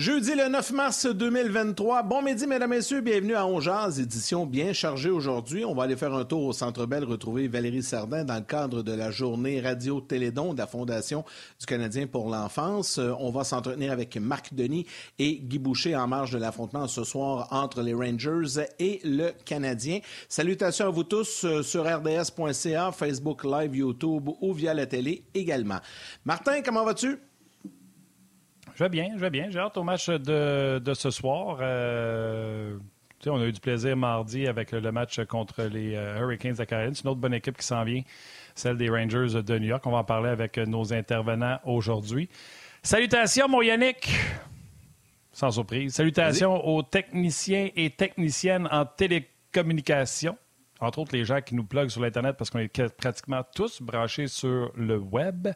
Jeudi le 9 mars 2023. Bon midi, mesdames, messieurs. Bienvenue à Ongeaz, édition bien chargée aujourd'hui. On va aller faire un tour au Centre Bell, retrouver Valérie Sardin dans le cadre de la journée Radio-Télédon de la Fondation du Canadien pour l'enfance. Euh, on va s'entretenir avec Marc Denis et Guy Boucher en marge de l'affrontement ce soir entre les Rangers et le Canadien. Salutations à vous tous euh, sur rds.ca, Facebook Live, YouTube ou via la télé également. Martin, comment vas-tu? Je vais bien, je vais bien. J'ai hâte au match de, ce soir. Euh, on a eu du plaisir mardi avec le match contre les euh, Hurricanes de Caroline. C'est une autre bonne équipe qui s'en vient, celle des Rangers de New York. On va en parler avec nos intervenants aujourd'hui. Salutations, mon Yannick! Sans surprise. Salutations aux techniciens et techniciennes en télécommunication entre autres les gens qui nous pluguent sur l'Internet parce qu'on est pratiquement tous branchés sur le web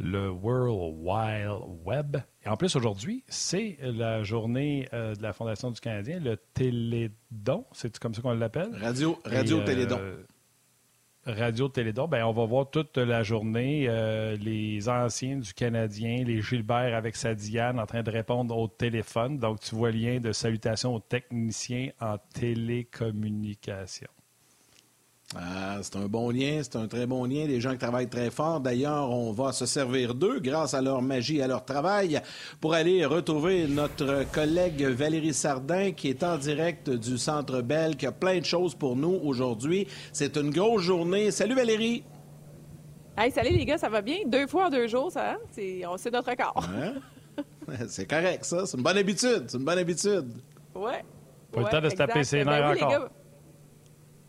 le World Wide Web. Et en plus, aujourd'hui, c'est la journée euh, de la Fondation du Canadien, le Télédon. C'est comme ça qu'on l'appelle? Radio, Radio euh, Télédon. Radio Télédon, ben, on va voir toute la journée euh, les anciens du Canadien, les Gilbert avec sa Diane en train de répondre au téléphone. Donc, tu vois le lien de salutation aux techniciens en télécommunication. Ah, c'est un bon lien, c'est un très bon lien. Des gens qui travaillent très fort. D'ailleurs, on va se servir d'eux grâce à leur magie, et à leur travail, pour aller retrouver notre collègue Valérie Sardin qui est en direct du Centre Bell, qui a plein de choses pour nous aujourd'hui. C'est une grosse journée. Salut Valérie! Hey, salut les gars, ça va bien? Deux fois en deux jours, ça, hein? c'est notre record. c'est correct, ça. C'est une bonne habitude. C'est une bonne habitude. Ouais. Pas le temps de se taper ses ben nerfs encore.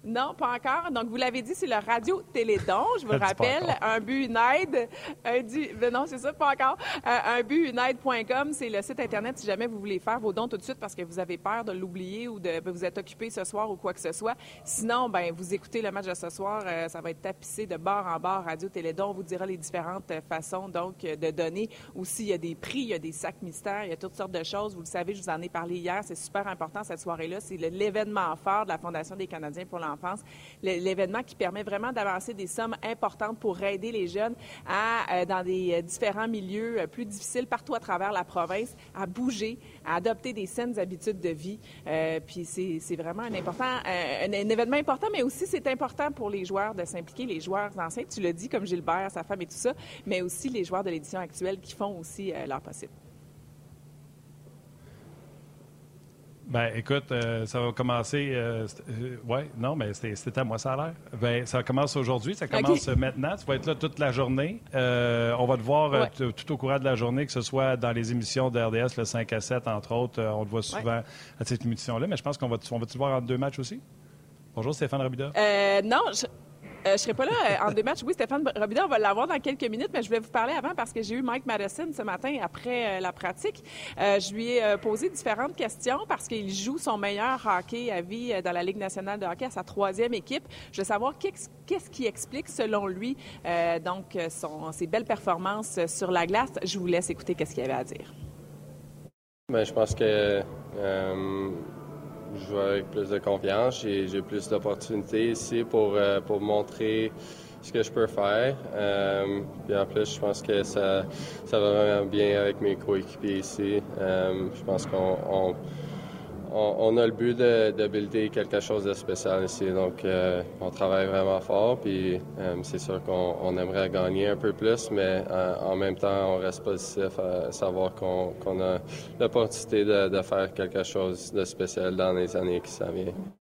Non, pas encore. Donc, vous l'avez dit, c'est le Radio Télédon. Je vous rappelle, un but, une aide. Un du... Ben non, c'est ça, pas encore. Euh, un but, une aide.com, c'est le site Internet si jamais vous voulez faire vos dons tout de suite parce que vous avez peur de l'oublier ou de vous êtes occupé ce soir ou quoi que ce soit. Sinon, ben vous écoutez le match de ce soir. Euh, ça va être tapissé de bord en bord. Radio Télédon on vous dira les différentes façons donc de donner. Aussi, il y a des prix, il y a des sacs mystères, il y a toutes sortes de choses. Vous le savez, je vous en ai parlé hier. C'est super important cette soirée-là. C'est l'événement fort de la Fondation des Canadiens pour l'enfance. L'événement qui permet vraiment d'avancer des sommes importantes pour aider les jeunes à, euh, dans des euh, différents milieux euh, plus difficiles partout à travers la province, à bouger, à adopter des saines habitudes de vie. puis c'est vraiment un important, un, événement important, mais aussi c'est important pour les joueurs de s'impliquer, les joueurs anciens. Tu l'as dit, comme Gilbert, sa femme et tout ça, mais aussi les joueurs de l'édition actuelle qui font aussi leur possible. Ben, écoute, euh, ça va commencer. Euh, euh, ouais, non, mais c'était à moi, ça a l'air. Ben, ça commence aujourd'hui, ça commence maintenant. Tu vas être là toute la journée. on va te voir tout au courant de la journée, que ce soit dans les émissions d'RDS, le 5 à 7, entre autres. on te voit souvent à cette émission-là, mais je pense qu'on va, on va te voir en deux matchs aussi. Bonjour, Stéphane Robida. non, je... Euh, je serai pas là euh, en deux matchs. Oui, Stéphane Robida, on va l'avoir dans quelques minutes, mais je voulais vous parler avant parce que j'ai eu Mike Madison ce matin après euh, la pratique. je lui ai posé différentes questions parce qu'il joue son meilleur hockey à vie dans la Ligue nationale de hockey à sa troisième équipe. Je veux savoir qu'est-ce qui explique, selon lui, donc ses belles performances sur la glace. Je vous laisse écouter qu'est-ce qu'il avait à dire. Bien, je pense que je joue avec plus de confiance. J'ai plus d'opportunités ici pour, euh, pour montrer ce que je peux faire. Euh, puis en plus, je pense que ça, ça va vraiment bien avec mes coéquipiers ici. Euh, je pense qu'on on, a le but de, de quelque chose de spécial ici. Donc, euh, on travaille vraiment fort. Puis, euh, c'est sûr qu'on aimerait gagner un peu plus, mais euh, en même temps, on reste positif à savoir qu'on a l'opportunité de, de, faire quelque chose de spécial dans les années qui s'en viennent.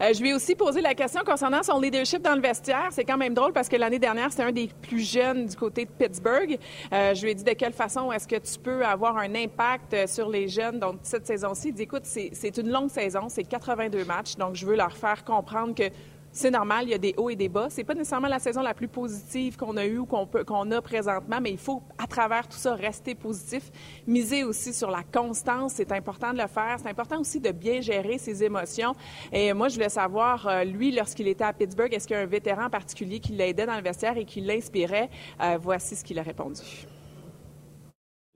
Euh, je lui ai aussi posé la question concernant son leadership dans le vestiaire. C'est quand même drôle parce que l'année dernière, c'était un des plus jeunes du côté de Pittsburgh. Euh, je lui ai dit de quelle façon est-ce que tu peux avoir un impact euh, sur les jeunes. Donc, cette saison-ci, il dit, écoute, c'est une longue saison, c'est 82 matchs, donc je veux leur faire comprendre que c'est normal, il y a des hauts et des bas. C'est pas nécessairement la saison la plus positive qu'on a eue ou qu'on peut a présentement, mais il faut à travers tout ça rester positif, miser aussi sur la constance. C'est important de le faire. C'est important aussi de bien gérer ses émotions. Et moi, je voulais savoir, euh, lui, lorsqu'il était à Pittsburgh, est-ce qu'il y a un vétéran particulier qui l'aidait dans le vestiaire et qui l'inspirait? Euh, Voici ce qu'il a répondu.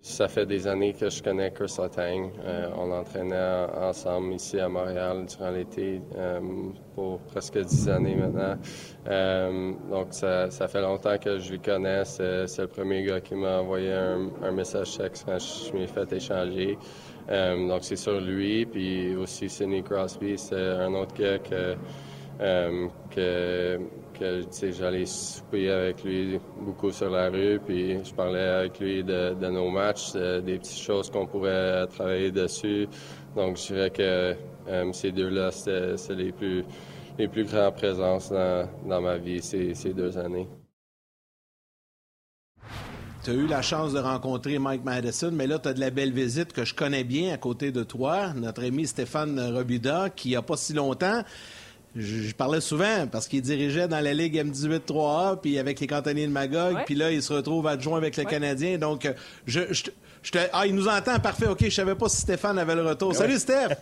Ça fait des années que je connais Chris Letang. Euh, on l'entraînait ensemble ici à Montréal durant l'été euh, pour presque dix années maintenant. Euh, donc, ça, fait longtemps que je lui connais. C'est, le premier gars qui m'a envoyé un, un message texte quand je m'ai fait échanger. donc, c'est sur lui. Puis aussi, Sidney Crosby, c'est un autre gars que, que que j'allais souper avec lui beaucoup sur la rue, puis je parlais avec lui de, nos matchs, des petites choses qu'on pouvait travailler dessus. Donc je dirais que euh, ces deux-là, c'est les plus, les plus grandes présences dans, ma vie ces, ces deux années. Tu as eu la chance de rencontrer Mike Madison, mais là, tu as de la belle visite que je connais bien à côté de toi, notre ami Stéphane Robida, qui, il n'y a pas si longtemps, je, parlais souvent parce qu'il dirigeait dans la Ligue M18-3A, puis avec les cantonniers de Magog, puis là, il se retrouve adjoint avec le Canadien. Donc, je, je, te... Ah, il nous entend, parfait. OK, je savais pas si Stéphane avait le retour. Salut, Steph!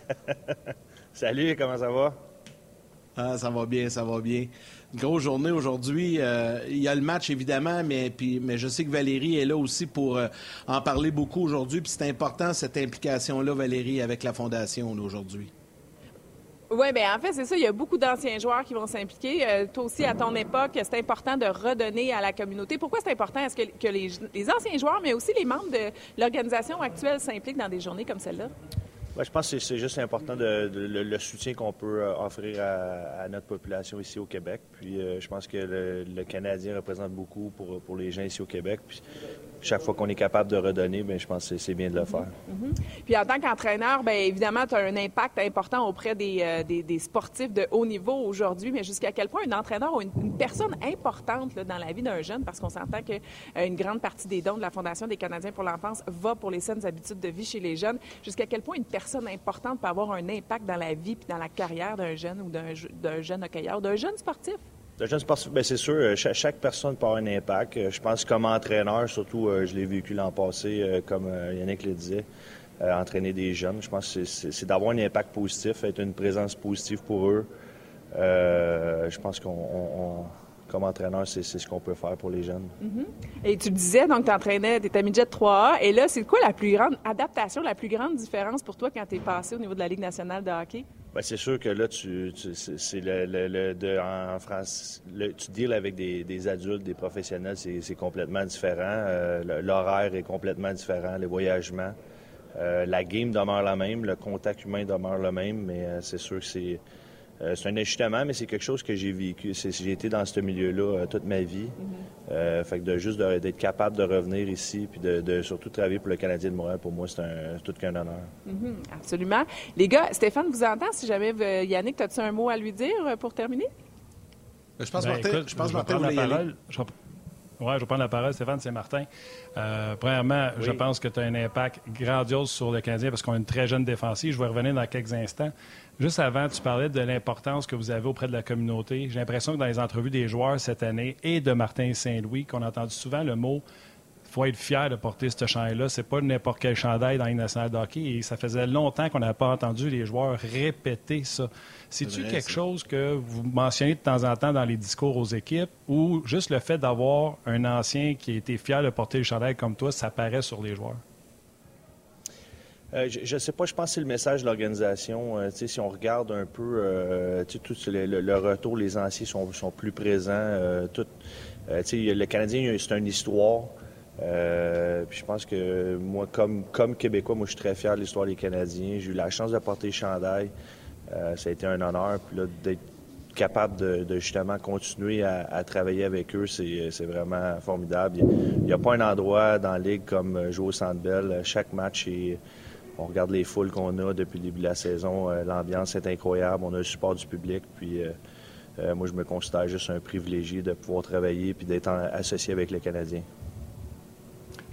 Salut, comment ça va? Ah, ça va bien, ça va bien. Une grosse journée aujourd'hui. Euh, il y a le match, évidemment, mais, puis, mais je sais que Valérie est là aussi pour euh, en parler beaucoup aujourd'hui. Puis c'est important, cette implication-là, Valérie, avec la Fondation aujourd'hui. Oui, bien en fait, c'est ça. Il y a beaucoup d'anciens joueurs qui vont s'impliquer. Euh, toi aussi, à ton époque, c'est important de redonner à la communauté. Pourquoi c'est important? Est-ce que, les, anciens joueurs, mais aussi les membres de l'organisation actuelle s'impliquent dans des journées comme celle-là? je pense que c'est juste important le, soutien qu'on peut euh, offrir à, notre population ici au Québec. Puis euh, je pense que le, Canadien représente beaucoup pour, pour les gens ici au Québec. Chaque fois qu'on est capable de redonner, bien, je pense que c'est bien de le faire. Mhm. Puis en tant qu'entraîneur, bien évidemment, tu as un impact important auprès euh, des, des, sportifs de haut niveau aujourd'hui, mais jusqu'à quel point un entraîneur ou une, personne importante dans la vie d'un jeune, parce qu'on s'entend qu'une euh, grande partie des dons de la Fondation des Canadiens pour l'enfance va pour les saines habitudes de vie chez les jeunes, jusqu'à quel point une personne importante peut avoir un impact dans la vie puis dans la carrière d'un jeune ou d'un jeune hockeyeur, d'un jeune sportif? Bien, c'est sûr, euh, chaque, personne peut avoir un impact. Euh, je pense comme entraîneur, surtout, euh, je l'ai vécu l'an passé, comme Yannick le disait, entraîner des jeunes. Je pense que c'est d'avoir un impact positif, être une présence positive pour eux. je pense qu'on comme entraîneur, c'est ce qu'on peut faire pour les jeunes. Mm-hmm. Et tu disais, donc, tu entraînais, tu étais midget 3A. Et là, c'est quoi la plus grande adaptation, la plus grande différence pour toi quand tu es passé au niveau de la Ligue nationale de hockey? Bien, c'est sûr que là, tu, c'est le, de, en France, tu deals avec des, adultes, des professionnels, c'est complètement différent. Euh, l'horaire est complètement différent, les voyagements. Euh, la game demeure la même, le contact humain demeure le même, mais euh, c'est sûr que c'est euh, c'est un ajustement, mais c'est quelque chose que j'ai vécu. J'ai été dans ce milieu-là euh, toute ma vie. Mm-hmm. Euh, fait que de juste d'être capable de revenir ici, puis de, surtout travailler pour le Canadien de Montréal, pour moi, c'est tout qu'un honneur. Mm-hmm. Absolument. Les gars, Stéphane vous entend. Si jamais Yannick, as-tu un mot à lui dire pour terminer? Je pense, que ben, Martin, je pense je Martin la parole. Oui, je vais prendre la parole, Stéphane, c'est Martin. premièrement, je pense que tu as un impact grandiose sur le Canadien parce qu'on a une très jeune défensive. Je vais revenir dans quelques instants. Juste avant, tu parlais de l'importance que vous avez auprès de la communauté. J'ai l'impression que dans les entrevues des joueurs cette année et de Martin Saint-Louis, qu'on a entendu souvent le mot faut être fier de porter ce chandail-là. C'est pas n'importe quel chandail dans une nationale de hockey. Et ça faisait longtemps qu'on n'avait pas entendu les joueurs répéter ça. C'est-tu quelque chose que vous mentionnez de temps en temps dans les discours aux équipes ou juste le fait d'avoir un ancien qui a été fier de porter le chandail comme toi, ça paraît sur les joueurs? Euh, je ne sais pas, je pense que c'est le message de l'organisation. Euh, si on regarde un peu euh, le, retour, les anciens sont, plus présents. tout, le Canadien, c'est une histoire. puis je pense que moi, comme, comme Québécois, moi, je suis très fier de l'histoire des Canadiens. J'ai eu la chance de porter le chandail. ça a été un honneur. Puis là, d'être capable de, justement continuer à, travailler avec eux, c'est vraiment formidable. Il n'y a, pas un endroit dans la Ligue comme jouer au Centre Bell. Chaque match est on regarde les foules qu'on a depuis le début de la saison. Euh, l'ambiance est incroyable. On a le support du public. Puis euh, euh, moi, je me considère juste un privilégié de pouvoir travailler puis d'être associé avec les Canadiens.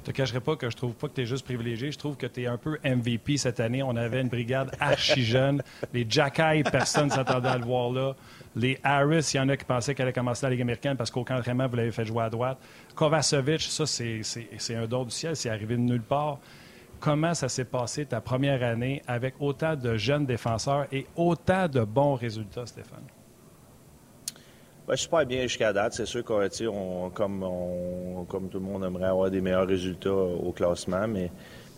te cacherai pas que je trouve pas que tu es juste privilégié. Je trouve que tu es un peu MVP cette année. On avait une brigade archi jeune. Les Jacky, personne ne s'attendait à le voir là. Les Harris, il y en a qui pensaient qu'elle allait commencer la Ligue américaine parce qu'aucun entraînement, vous l'avez fait jouer à droite. Kovacevic, ça, c'est un don du ciel. C'est arrivé de nulle part. Comment ça s'est passé ta première année avec autant de jeunes défenseurs et autant de bons résultats, Stéphane? Ben, super bien jusqu'à date. C'est sûr qu'on, on, comme, comme tout le monde aimerait avoir des meilleurs résultats au classement, mais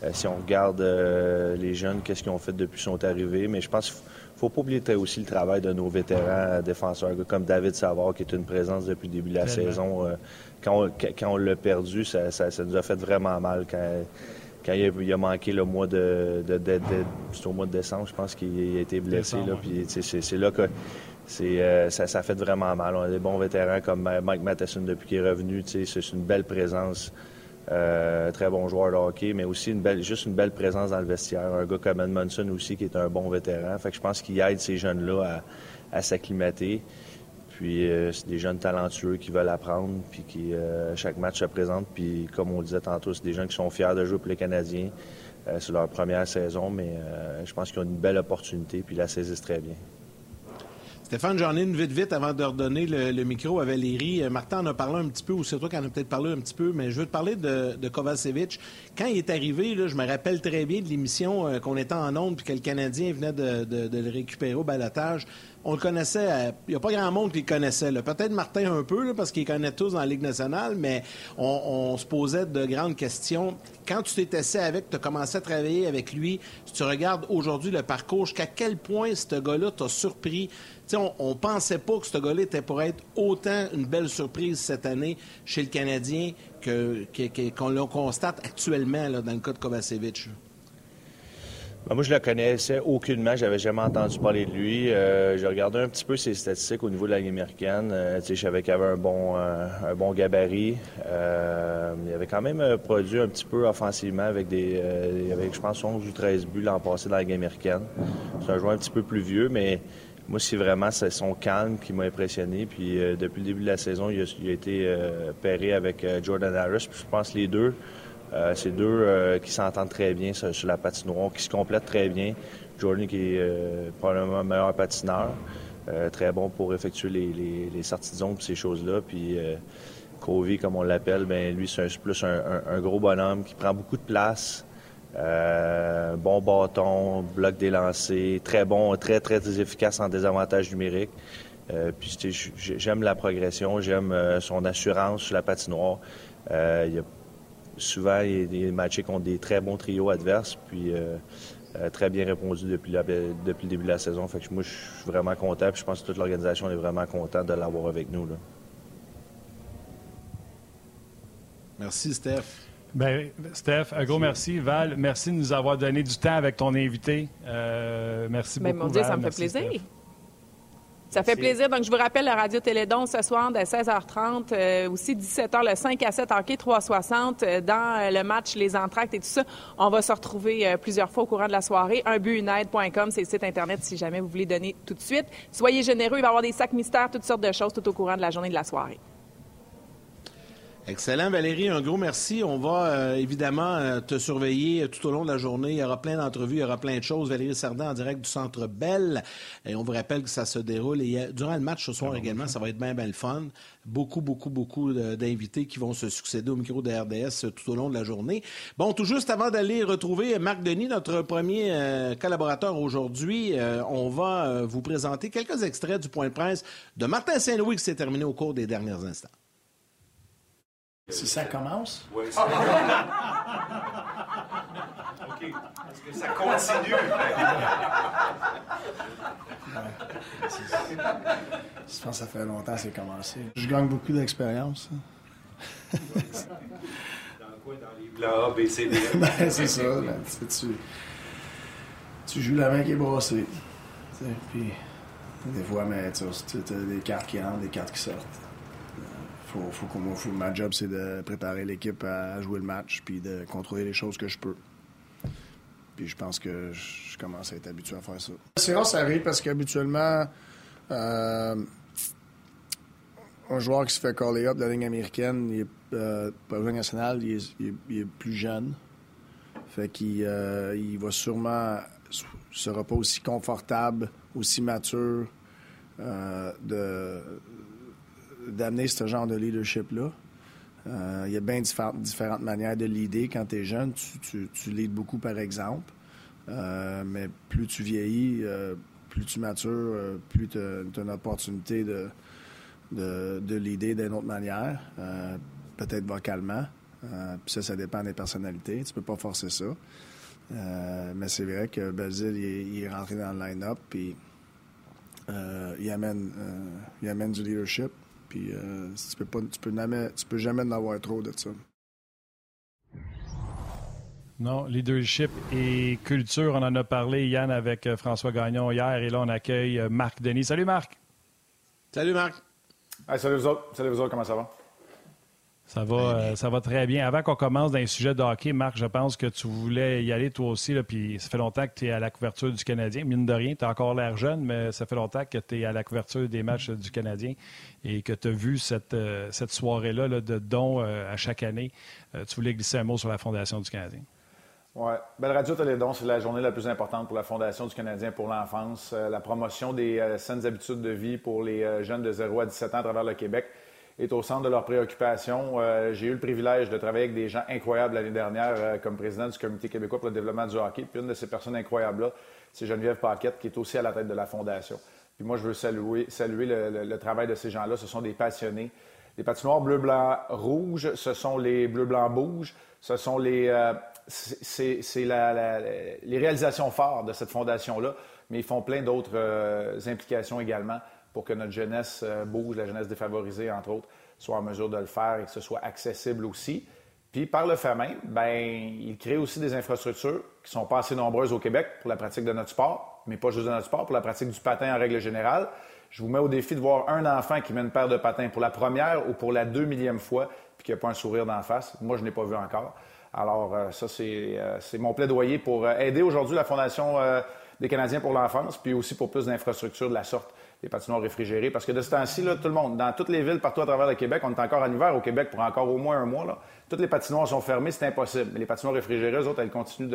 euh, si on regarde euh, les jeunes, qu'est-ce qu'ils ont fait depuis qu'ils sont arrivés, mais je pense qu'il ne faut pas oublier aussi le travail de nos vétérans défenseurs, comme David Savard, qui est une présence depuis le début de la saison. Euh, quand on, l'a perdu, ça, nous a fait vraiment mal quand, il, a, manqué le mois de, au mois de décembre, je pense qu'il a été blessé. c'est, là que euh, ça, ça fait vraiment mal. On a des bons vétérans comme Mike Matheson depuis qu'il est revenu. C'est une belle présence. Euh, très bon joueur de hockey, mais aussi une belle, juste une belle présence dans le vestiaire. Un gars comme Edmondson aussi qui est un bon vétéran. Fait que je pense qu'il aide ces jeunes-là à, s'acclimater. Puis euh, c'est des jeunes talentueux qui veulent apprendre, puis qui chaque match se présentent. Puis comme on disait tantôt, c'est des gens qui sont fiers de jouer pour les Canadiens. c'est leur première saison, mais je pense qu'ils ont une belle opportunité, puis ils la saisissent très bien. Stéphane, j'en ai une vite vite avant de redonner le, micro à Valérie. Euh, Martin en a parlé un petit peu, ou c'est toi qui en a peut-être parlé un petit peu, mais je veux te parler de, de. Quand il est arrivé, je me rappelle très bien de l'émission euh, qu'on était en ondes puis que le Canadien venait de, le récupérer au balotage on le connaissait. Euh, il n'y a pas grand monde qui le connaissait. Peut-être Martin un peu, parce qu'il connaît tous dans la Ligue nationale, mais on, se posait de grandes questions. Quand tu t'étais assis avec, tu as commencé à travailler avec lui, si tu regardes aujourd'hui le parcours, jusqu'à quel point ce gars-là t'a surpris? On ne pensait pas que ce gars-là était pour être autant une belle surprise cette année chez le Canadien qu'on le constate actuellement dans le cas de Kovacevic. Ben, moi, je le connaissais aucunement. J'avais jamais entendu parler de lui. Euh, j'ai regardé un petit peu ses statistiques au niveau de la Ligue américaine. Euh, je savais qu'il avait un bon, euh, un bon gabarit. il avait quand même produit un petit peu offensivement avec des, avec, je pense, 11 ou 13 buts l'an passé dans la Ligue américaine. C'est un joueur un petit peu plus vieux, mais moi, c'est vraiment son calme qui m'a impressionné. Puis euh, depuis le début de la saison, il a, été euh, pairé avec euh, Jordan Harris. Puis je pense les deux, c'est deux qui s'entendent très bien sur, la patinoire, qui se complètent très bien. Jordan qui est probablement le meilleur patineur, très bon pour effectuer les, sorties de zone et ces choses-là. Puis Covey, comme on l'appelle, ben lui, c'est plus un, gros bonhomme qui prend beaucoup de place. Euh, bon bâton, bloc des lancers, très bon, très, très efficace en désavantage numérique. Euh, puis j'aime la progression, j'aime euh, son assurance sur la patinoire. Euh, il a, souvent, il est matché contre des très bons trios adverses, puis très bien répondu depuis, depuis le début de la saison. Fait que moi, je suis vraiment content, puis je pense que toute l'organisation est vraiment contente de l'avoir avec nous. Là. Merci, Steph. Ben, Steph, un gros merci. Val, merci de nous avoir donné du temps avec ton invité. Euh, merci ben, beaucoup. Mon Dieu, ça me fait plaisir. Ça fait plaisir. Donc, je vous rappelle, la Radio Télédon ce soir dès 16h30, euh, aussi 17h, le 5 à 7 hockey 360, euh, dans le match Les Entractes et tout ça. On va se retrouver plusieurs fois au courant de la soirée. Unbutunite.com, c'est le site Internet si jamais vous voulez donner tout de suite. Soyez généreux, il va y avoir des sacs mystères, toutes sortes de choses tout au courant de la journée de la soirée. Excellent, Valérie. Un gros merci. On va euh, évidemment euh, te surveiller tout au long de la journée. Il y aura plein d'entrevues, il y aura plein de choses. Valérie Sardin en direct du Centre Bell. Et on vous rappelle que ça se déroule. Et durant le match ce soir ah, également, ça va être bien, bien le fun. Beaucoup, beaucoup, beaucoup d'invités qui vont se succéder au micro de RDS tout au long de la journée. Bon, tout juste avant d'aller retrouver Marc Denis, notre premier euh, collaborateur aujourd'hui, on va vous présenter quelques extraits du point de presse de Martin Saint-Louis qui s'est terminé au cours des derniers instants. Si ça commence? Oui. OK. Est-ce que ça continue? Je pense que ça fait longtemps que c'est commencé. Je gagne beaucoup d'expérience. dans quoi? Dans les plans A, B, C, D? ben, c'est ça. Ben, tu, tu joues la main qui est brossée. Puis, des fois, mais tu as des cartes qui entrent, des cartes qui sortent faut, faut, ma job, c'est de préparer l'équipe à jouer le match puis de contrôler les choses que je peux. Puis je pense que je commence à être habitué à faire ça. C'est rare, ça arrive parce qu'habituellement, euh, un joueur qui se fait caller up de la ligne américaine, il est, euh, il est plus jeune. Fait qu'il euh, il va sûrement sera pas aussi confortable, aussi mature euh, de d'amener ce genre de leadership-là. Euh, il y a bien diffé- différentes manières de leader. Quand tu es jeune, tu, tu, leads beaucoup par exemple. Euh, mais plus tu vieillis, euh, plus tu matures, plus tu as, une opportunité de, de, leader d'une autre manière, peut-être vocalement. Puis ça, ça dépend des personnalités. Tu peux pas forcer ça. Mais c'est vrai que Basile, il, est- rentré dans le line-up, puis il, amène, il amène du leadership. Puis euh, tu peux pas, tu peux jamais, tu peux jamais en avoir trop de ça. Non, leadership et culture, on en a parlé, Yann, avec euh, François Gagnon hier, et là, on accueille euh, Marc Denis. Salut, Marc. Salut, Marc. Hey, salut vous autres. Salut vous autres, comment ça va? Ça va, euh, ça va très bien. Avant qu'on commence dans les sujets de hockey, Marc, je pense que tu voulais y aller toi aussi. Là, puis ça fait longtemps que tu es à la couverture du Canadien. Mine de rien, tu as encore l'air jeune, mais ça fait longtemps que tu es à la couverture des matchs du Canadien et que tu as vu cette, euh, cette soirée-là là, de dons euh, à chaque année. Euh, tu voulais glisser un mot sur la Fondation du Canadien. Ouais. Belle Radio Télédon, c'est la journée la plus importante pour la Fondation du Canadien pour l'enfance. Euh, la promotion des euh, saines habitudes de vie pour les euh, jeunes de 0 à 17 ans à travers le Québec est au centre de leurs préoccupations. Euh, J'ai eu le privilège de travailler avec des gens incroyables l'année dernière euh, comme président du Comité québécois pour le développement du hockey. Puis une de ces personnes incroyables-là, c'est Geneviève Paquette, qui est aussi à la tête de la Fondation. Puis moi, je veux saluer, saluer le, travail de ces gens-là. Ce sont des passionnés. Les patinoires bleu, blanc, rouge, ce sont les bleu, blanc, bouge. Ce sont les, euh, les réalisations phares de cette fondation-là, mais ils font plein d'autres implications également pour que notre jeunesse euh, bouge, la jeunesse défavorisée, entre autres, soit en mesure de le faire et que ce soit accessible aussi. Puis par le fait même, ben, ils créent aussi des infrastructures qui sont pas assez nombreuses au Québec pour la pratique de notre sport, mais pas juste de notre sport, pour la pratique du patin en règle générale. Je vous mets au défi de voir un enfant qui met une paire de patins pour la première ou pour la deux millième fois, puis qui n'a pas un sourire d'en face. Moi, je n'ai pas vu encore. Alors, euh, ça, c'est euh, c'est mon plaidoyer pour aider aujourd'hui la Fondation des Canadiens pour l'enfance, puis aussi pour plus d'infrastructures de la sorte, des patinoires réfrigérés. Parce que de ce temps-ci, tout le monde, dans toutes les villes partout à travers le Québec, on est encore en hiver au Québec pour encore au moins un mois. Là. Toutes les patinoires sont fermées, c'est impossible. Mais les patinoires réfrigérées, eux autres, elles continuent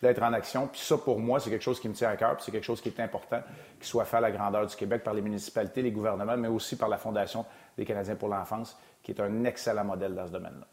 d'être en action. Puis ça, pour moi, c'est quelque chose qui me tient à cœur, puis c'est quelque chose qui est important, qui soit fait à la grandeur du Québec par les municipalités, les gouvernements, mais aussi par la Fondation des Canadiens pour l'enfance, qui est un excellent modèle dans ce domaine-là.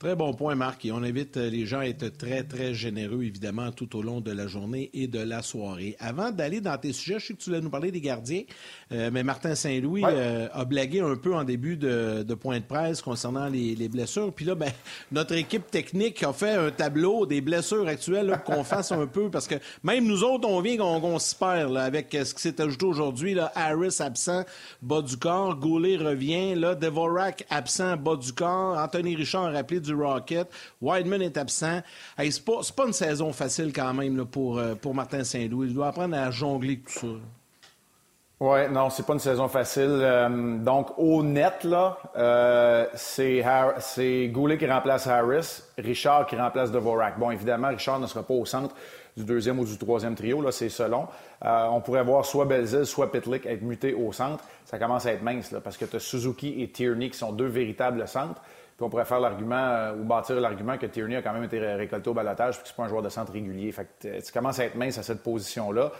Très bon point, Marc. Et on invite euh, les gens à être très, très généreux, évidemment, tout au long de la journée et de la soirée. Avant d'aller dans tes sujets, je sais que tu voulais nous parler des gardiens, euh, mais Martin Saint-Louis Ouais. euh, a blagué un peu en début de, de point de presse concernant les, les blessures. Puis là, ben, notre équipe technique a fait un tableau des blessures actuelles qu'on fasse un peu, parce que même nous autres, on vient qu'on qu'on s'y perd là, avec euh, ce qui s'est ajouté aujourd'hui. là. Harris absent, bas du corps. Goulet revient. Là, Devorak absent, bas du corps. Anthony Richard rappelé du Rocket. Wideman est absent. Hey, c'est pas, une saison facile quand même pour, euh, pour Martin Saint-Louis. Il doit apprendre à jongler tout ça. Oui, non, c'est pas une saison facile. Euh, donc, au net, là, euh, c'est Goulet qui remplace Harris, Richard qui remplace Devorak. Bon, évidemment, Richard ne sera pas au centre du deuxième ou du troisième trio, là, c'est selon. On pourrait voir soit Belzil, soit Pitlick être mutés au centre. Ça commence à être mince, là, parce que tu as Suzuki et Tierney qui sont deux véritables centres. Puis on pourrait faire l'argument euh, ou bâtir l'argument que Tierney a quand même été ré- récolté au balotage puis que c'est pas un joueur de centre régulier. Fait t- tu commences à être mince à cette position-là.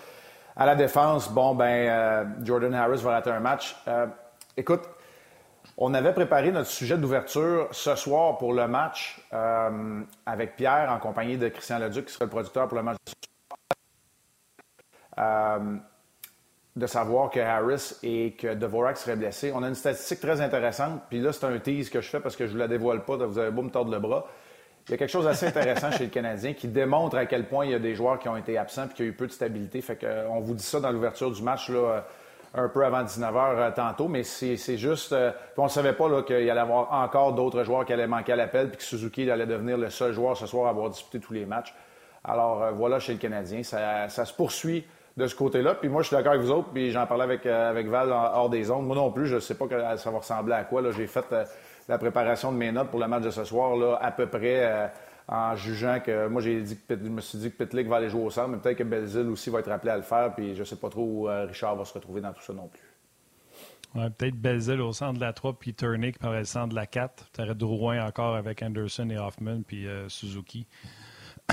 À la défense, bon, ben, euh, Jordan Harris va rater un match. Euh, écoute, on avait préparé notre sujet d'ouverture ce soir pour le match euh, avec Pierre en compagnie de Christian Leduc, qui sera le producteur pour le match de ce soir. Euh, de savoir que Harris et que Dvorak seraient blessés. On a une statistique très intéressante, puis là, c'est un tease que je fais parce que je ne vous la dévoile pas, vous avez beau me tordre le bras. Il y a quelque chose d'assez intéressant chez le Canadien qui démontre à quel point il y a des joueurs qui ont été absents et qu'il y a eu peu de stabilité. Fait euh, on vous dit ça dans l'ouverture du match là, euh, un peu avant 19h tantôt, mais c'est juste. euh, on ne savait pas qu'il allait y avoir encore d'autres joueurs qui allaient manquer à l'appel puis que Suzuki allait devenir le seul joueur ce soir à avoir disputé tous les matchs. Alors euh, voilà chez le Canadien, ça, ça se poursuit de ce côté-là. Puis moi, je suis d'accord avec vous autres, puis j'en parlais avec, euh, avec Val hors des ondes. Moi non plus, je ne sais pas que ça va ressembler à quoi. J'ai fait euh, la préparation de mes notes pour le match de ce soir là, à peu près euh, en jugeant que moi, j'ai dit que je me suis dit que Pitlick va aller jouer au centre, mais peut-être que Belzil aussi va être appelé à le faire, puis je ne sais pas trop où Richard va se retrouver dans tout ça non plus. Ouais, peut-être Belzil au centre de la 3, puis Turney qui le centre de la 4. Tu aurais Drouin encore avec Anderson et Hoffman, puis Suzuki.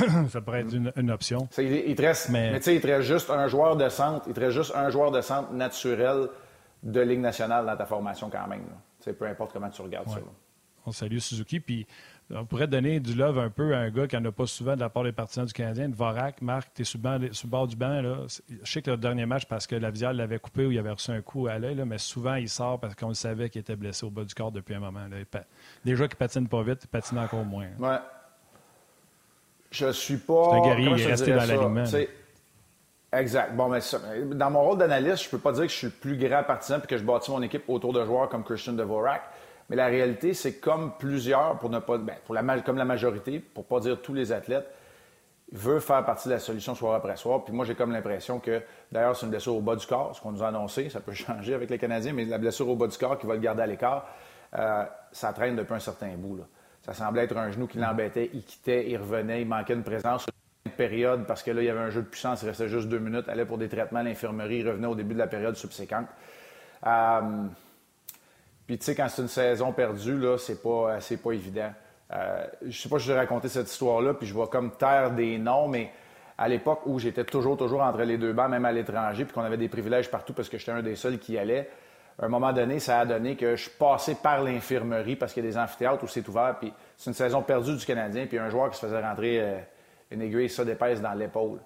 ça pourrait être une, option. il, te reste, mais, il te reste juste un joueur de centre. Il te reste juste un joueur de centre naturel de Ligue nationale dans ta formation quand même. Peu importe comment tu regardes ça. On salue Suzuki. Puis on pourrait donner du love un peu à un gars qui n'en a pas souvent de la part des partisans du Canadien. Vorak, Marc, tu es sur le, bord du banc. Là. Je sais que le dernier match, parce que la visière l'avait coupé ou il avait reçu un coup à l'œil, mais souvent il sort parce qu'on savait qu'il était blessé au bas du corps depuis un moment. Là. Des joueurs qui patinent pas vite, ils patinent encore moins. Ouais. Je suis pas. C'est un guerrier, il est resté dans l'alignement. Exact. Bon, mais dans mon rôle d'analyste, je peux pas dire que je suis le plus grand partisan et que je bâtis mon équipe autour de joueurs comme Christian Dvorak. Mais la réalité, c'est comme plusieurs, pour ne pas, ben, pour la, comme la majorité, pour pas dire tous les athlètes, veut faire partie de la solution soir après soir. Puis moi, j'ai comme l'impression que, d'ailleurs, c'est une blessure au bas du corps, ce qu'on nous a annoncé, ça peut changer avec les Canadiens, mais la blessure au bas du corps qui va le garder à l'écart, euh, ça traîne depuis un certain bout. Là. Ça semblait être un genou qui l'embêtait, il quittait, il revenait, il manquait une présence sur une période parce que là, il y avait un jeu de puissance, il restait juste deux minutes, allait pour des traitements à l'infirmerie, il revenait au début de la période subséquente. Euh, puis, tu sais, quand c'est une saison perdue, là, c'est pas, euh, pas évident. Euh, je sais pas si je vais raconter cette histoire-là, puis je vois comme taire des noms, mais à l'époque où j'étais toujours, toujours entre les deux bancs, même à l'étranger, puis qu'on avait des privilèges partout parce que j'étais un des seuls qui allait, à un moment donné, ça a donné que je passais par l'infirmerie parce qu'il y a des amphithéâtres où c'est ouvert, puis c'est une saison perdue du Canadien, puis un joueur qui se faisait rentrer euh, une aiguille ça d'épaisse dans l'épaule.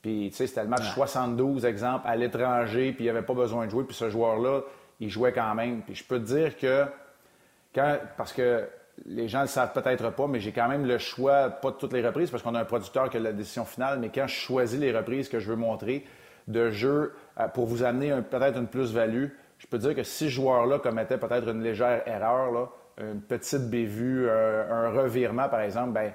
Puis, tu sais, c'était le match 72, exemple, à l'étranger, puis il n'y avait pas besoin de jouer, puis ce joueur-là, il jouait quand même. Puis je peux te dire que, quand, parce que les gens ne le savent peut-être pas, mais j'ai quand même le choix, pas de toutes les reprises, parce qu'on a un producteur qui a la décision finale, mais quand je choisis les reprises que je veux montrer de jeu euh, pour vous amener peut-être une plus-value, je peux dire que si ce joueur-là commettait peut-être une légère erreur, là, une petite bévue, un, revirement, par exemple, ben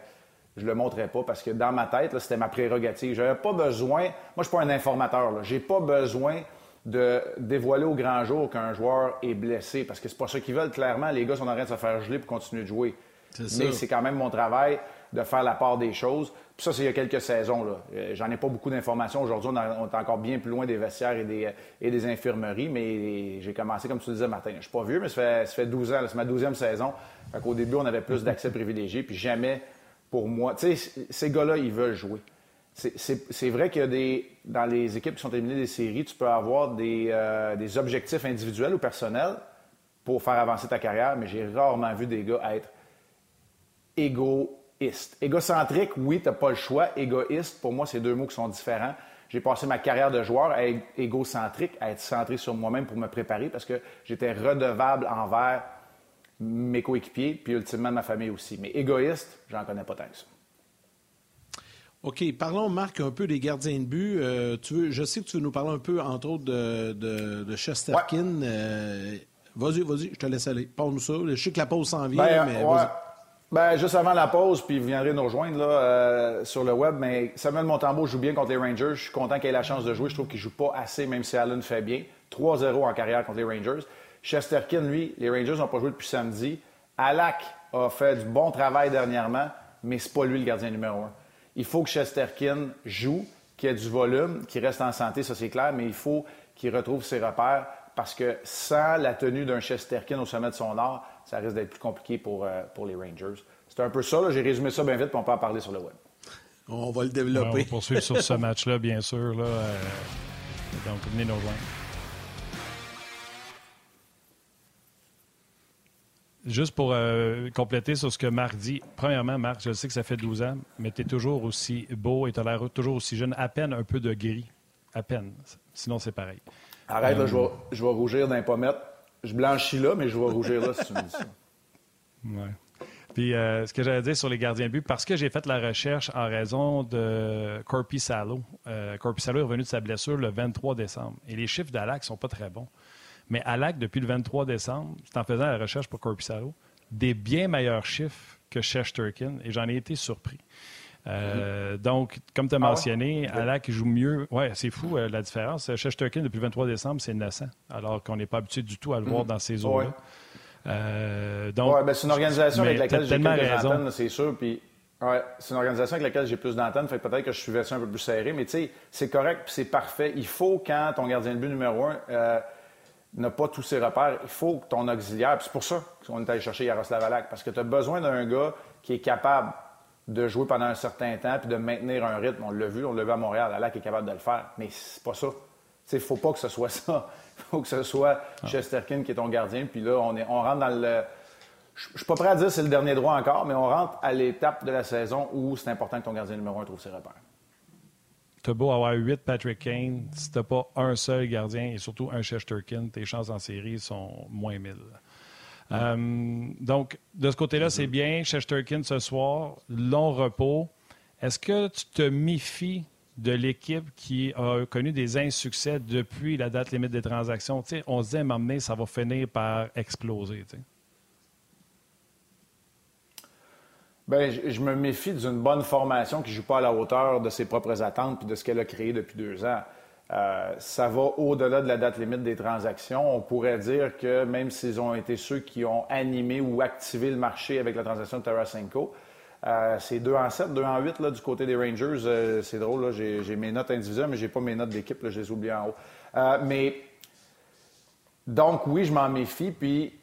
je le montrais pas parce que dans ma tête, c'était ma prérogative. Je n'avais pas besoin, moi je ne suis pas un informateur, je n'ai pas besoin de dévoiler au grand jour qu'un joueur est blessé, parce que c'est pas ça qu'ils veulent. Clairement, les gars sont en train de se faire geler pour continuer de jouer. Mais c'est quand même mon travail de faire la part des choses. Puis ça, c'est il y a quelques saisons. Là. Euh, j'en ai pas beaucoup d'informations. Aujourd'hui, on, est encore bien plus loin des vestiaires et des, et des infirmeries, mais j'ai commencé, comme tu disais, matin. Je suis pas vieux, mais ça fait, ça fait 12 ans. C'est ma douzième saison. Au début, on avait plus d'accès privilégié, puis jamais pour moi. Tu sais, ces gars-là, ils veulent jouer. C'est vrai qu'il y a des. Dans les équipes qui sont éliminées des séries, tu peux avoir des, euh, des, objectifs individuels ou personnels pour faire avancer ta carrière, mais j'ai rarement vu des gars être égoïstes. Égocentrique, oui, tu n'as pas le choix. Égoïste, pour moi, c'est deux mots qui sont différents. J'ai passé ma carrière de joueur à être égocentrique, à être centré sur moi-même pour me préparer parce que j'étais redevable envers mes coéquipiers, puis ultimement ma famille aussi. Mais égoïste, j'en connais pas tant que ça. OK, parlons, Marc, un peu des gardiens de but. Euh, tu veux, je sais que tu veux nous parler un peu, entre autres, de, de, Chesterkin. Euh, vas-y, vas-y, je te laisse aller. Parle-nous ça. Je sais que la pause s'en vient, ben, mais Ben, juste avant la pause, puis vous viendrez nous rejoindre là, euh, sur le web. Mais Samuel Montembeau joue bien contre les Rangers. Je suis content qu'il ait la chance de jouer. Je trouve qu'il joue pas assez, même si Allen fait bien. 3-0 en carrière contre les Rangers. Chesterkin, lui, les Rangers n'ont pas joué depuis samedi. Alak a fait du bon travail dernièrement, mais c'est pas lui le gardien numéro un. Il faut que Chesterkin joue, qu'il ait du volume, qu'il reste en santé, ça c'est clair, mais il faut qu'il retrouve ses repères parce que sans la tenue d'un Chesterkin au sommet de son art, ça risque d'être plus compliqué pour, euh, pour les Rangers. C'est un peu ça, j'ai résumé ça bien vite, puis on peut en parler sur le web. On va le développer. on va poursuivre sur ce match-là, bien sûr. Là, euh, donc, venez nous rejoindre. Juste pour euh, compléter sur ce que Marc dit. Premièrement, Marc, je sais que ça fait 12 ans, mais tu es toujours aussi beau et tu as l'air toujours aussi jeune. À peine un peu de gris. À peine. Sinon, c'est pareil. Arrête, je, vais, je vais rougir d'un pommettes. Je blanchis là, mais je vais rougir là si tu me dis ça. Ouais. Puis euh, ce que j'allais dire sur les gardiens de but, parce que j'ai fait la recherche en raison de Corpi Salo. Euh, Corpi Salo est revenu de sa blessure le 23 décembre. Et les chiffres d'Alac ne sont pas très bons. Mais Alak, depuis le 23 décembre, c'est en faisant la recherche pour Corpissaro, des bien meilleurs chiffres que Shesterkin, et j'en ai été surpris. Euh, donc, comme tu as ah mentionné, Alak joue mieux. Ouais, c'est fou euh, la différence. Shesterkin, depuis le 23 décembre, c'est 900, alors qu'on n'est pas habitué du tout à le voir mhm. dans ces eaux-là. Euh, donc, ben, c'est une organisation avec laquelle j'ai plus d'antenne, c'est sûr. Puis, ouais, c'est une organisation avec laquelle j'ai plus d'antenne, fait peut-être que je suivais ça un peu plus serré, mais tu sais, c'est correct, c'est parfait. Il faut, quand ton gardien de but numéro un n'a pas tous ses repères, il faut que ton auxiliaire, c'est pour ça qu'on est allé chercher Yaroslav Alak, parce que tu as besoin d'un gars qui est capable de jouer pendant un certain temps puis de maintenir un rythme. On l'a vu, on l'a vu à Montréal, Alak est capable de le faire, mais c'est pas ça. Il ne faut pas que ce soit ça. Il faut que ce soit ah. Chesterkin qui est ton gardien, puis là, on, est, on rentre dans le. Je ne suis pas prêt à dire c'est le dernier droit encore, mais on rentre à l'étape de la saison où c'est important que ton gardien numéro un trouve ses repères t'as beau avoir 8 Patrick Kane, si t'as pas un seul gardien et surtout un Chesterkin, tes chances en série sont moins 1000. Euh, donc, de ce côté-là, c'est bien. Chesterkin ce soir, long repos. Est-ce que tu te méfies de l'équipe qui a connu des insuccès depuis la date limite des transactions? on se dit ça va finir par exploser. Bien, je, me méfie d'une bonne formation qui ne joue pas à la hauteur de ses propres attentes et de ce qu'elle a créé depuis deux ans. Euh, ça va au-delà de la date limite des transactions. On pourrait dire que même s'ils ont été ceux qui ont animé ou activé le marché avec la transaction de Tarasenko, euh, c'est 2 en 7, 2 en 8 là, du côté des Rangers. Euh, c'est drôle, j'ai mes notes individuelles, mais je n'ai pas mes notes d'équipe, je les oublie en haut. mais donc, oui, je m'en méfie. Puis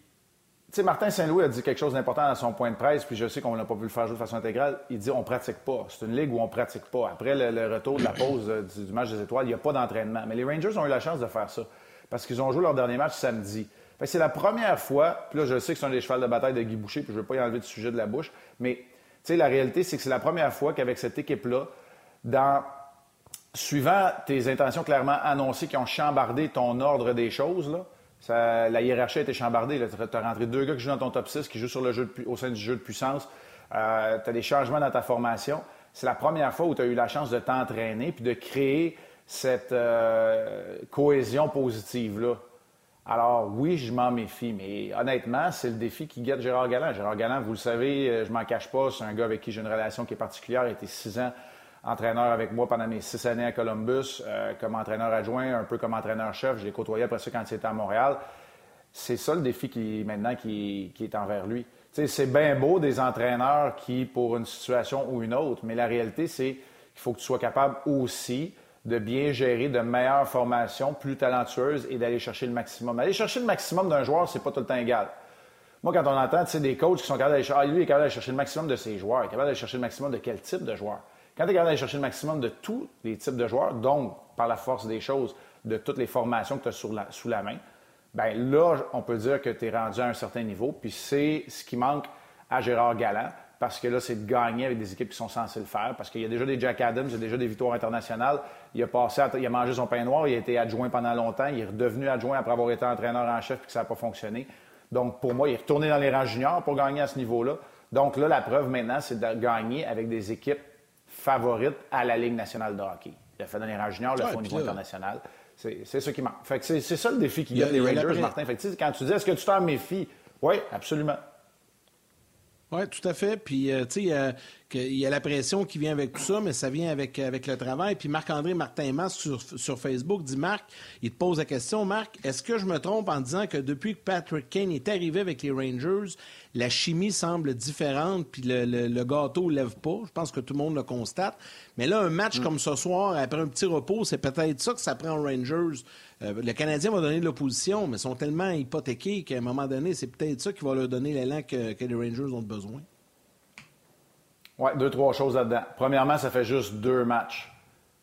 sais, Martin Saint-Louis a dit quelque chose d'important dans son point de presse, puis je sais qu'on n'a pas pu le faire de façon intégrale. Il dit on pratique pas. C'est une ligue où on pratique pas. Après le, retour de la pause euh, du, match des étoiles, il n'y a pas d'entraînement. Mais les Rangers ont eu la chance de faire ça parce qu'ils ont joué leur dernier match samedi. c'est la première fois, puis là, je sais que c'est un des chevals de bataille de Guy Boucher, puis je ne veux pas y enlever du sujet de la bouche, mais la réalité, c'est que c'est la première fois qu'avec cette équipe-là, dans suivant tes intentions clairement annoncées qui ont chambardé ton ordre des choses, là, la hiérarchie a été chambardée. Tu as rentré deux gars qui jouent dans ton top 6, qui jouent sur le jeu au sein du jeu de puissance. Euh, tu as des changements dans ta formation. C'est la première fois où tu as eu la chance de t'entraîner puis de créer cette euh, cohésion positive-là. Alors, oui, je m'en méfie, mais honnêtement, c'est le défi qui guette Gérard Galland. Gérard Galland, vous le savez, euh, je m'en cache pas, c'est un gars avec qui j'ai une relation qui est particulière. Il a été six ans entraîneur avec moi pendant mes six années à Columbus, euh, comme entraîneur adjoint, un peu comme entraîneur-chef. Je l'ai côtoyé après ça quand il était à Montréal. C'est ça le défi qui, maintenant qui, est envers lui. C'est bien beau des entraîneurs qui, pour une situation ou une autre, mais la réalité, c'est qu'il faut que tu sois capable aussi de bien gérer de meilleures formations, plus talentueuses et d'aller chercher le maximum. Aller chercher le maximum d'un joueur, c'est pas tout le temps égal. Moi, quand on entend des coachs qui sont capables d'aller chercher, ah, lui est capable d'aller chercher le maximum de ses joueurs, il est capable d'aller chercher le maximum de quel type de joueur? Quand tu es capable d'aller chercher le maximum de tous les types de joueurs, donc par la force des choses, de toutes les formations que tu as sous la main, bien là, on peut dire que tu es rendu à un certain niveau. Puis c'est ce qui manque à Gérard Galland, parce que là, c'est de gagner avec des équipes qui sont censées le faire, parce qu'il y a déjà des Jack Adams, il y a déjà des victoires internationales. Il a passé, il a mangé son pain noir, il a été adjoint pendant longtemps, il est redevenu adjoint après avoir été entraîneur en chef et que ça n'a pas fonctionné. Donc, pour moi, il est retourné dans les rangs juniors pour gagner à ce niveau-là. Donc là, la preuve maintenant, c'est de gagner avec des équipes favorite à la Ligue nationale de hockey. Il a fait dans les rangs juniors, le ouais, au niveau international. C'est ce qui manque. c'est ça le défi qu'il y a, les Rangers, Martin. Fait quand tu dis est-ce que tu t'en méfies? Oui, absolument. Oui, tout à fait. Puis, euh, tu sais, il y a la pression qui vient avec tout ça, mais ça vient avec, avec le travail. Puis Marc-André Martin-Masse sur, sur Facebook dit Marc, il te pose la question, Marc, est-ce que je me trompe en disant que depuis que Patrick Kane est arrivé avec les Rangers, la chimie semble différente, puis le, le, gâteau ne lève pas? Je pense que tout le monde le constate. Mais là, un match mm. comme ce soir, après un petit repos, c'est peut-être ça que ça prend aux Rangers. Euh, le Canadien va donner de l'opposition, mais ils sont tellement hypothéqués qu'à un moment donné, c'est peut-être ça qui va leur donner l'élan que, que les Rangers ont besoin. Oui, deux, trois choses là-dedans. Premièrement, ça fait juste deux matchs.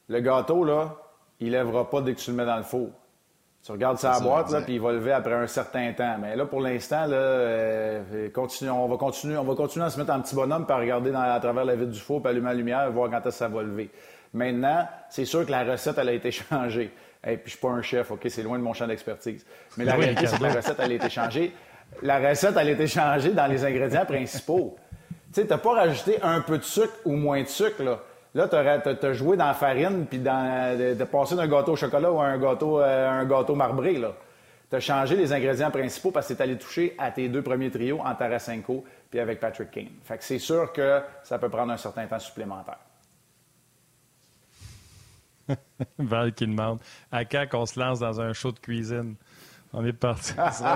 Le gâteau, là, il lèvera pas dès que tu le mets dans le four. Tu regardes sa boîte, là, puis il va lever après un certain temps. Mais là, pour l'instant, là, euh, on, va continuer, on va continuer à se mettre en petit bonhomme, puis à regarder à travers la vitre du four, puis allumer la lumière, voir quand est-ce que ça va lever. Maintenant, c'est sûr que la recette, elle a été changée. Et puis, je suis pas un chef, OK? C'est loin de mon champ d'expertise. Mais la réalité, c'est que la recette, elle a été changée. La recette, elle a été changée dans les ingrédients principaux. Tu sais, t'as pas rajouté un peu de sucre ou moins de sucre, là. Là, tu as, joué dans la farine, puis de, passer d'un gâteau au chocolat ou un gâteau, euh, un gâteau marbré, là. Tu as changé les ingrédients principaux parce que tu allé toucher à tes deux premiers trios en Tarasenko puis avec Patrick Kane. Fait c'est sûr que ça peut prendre un certain temps supplémentaire. Val qui demande à quand qu'on se lance dans un show de cuisine? On est parti.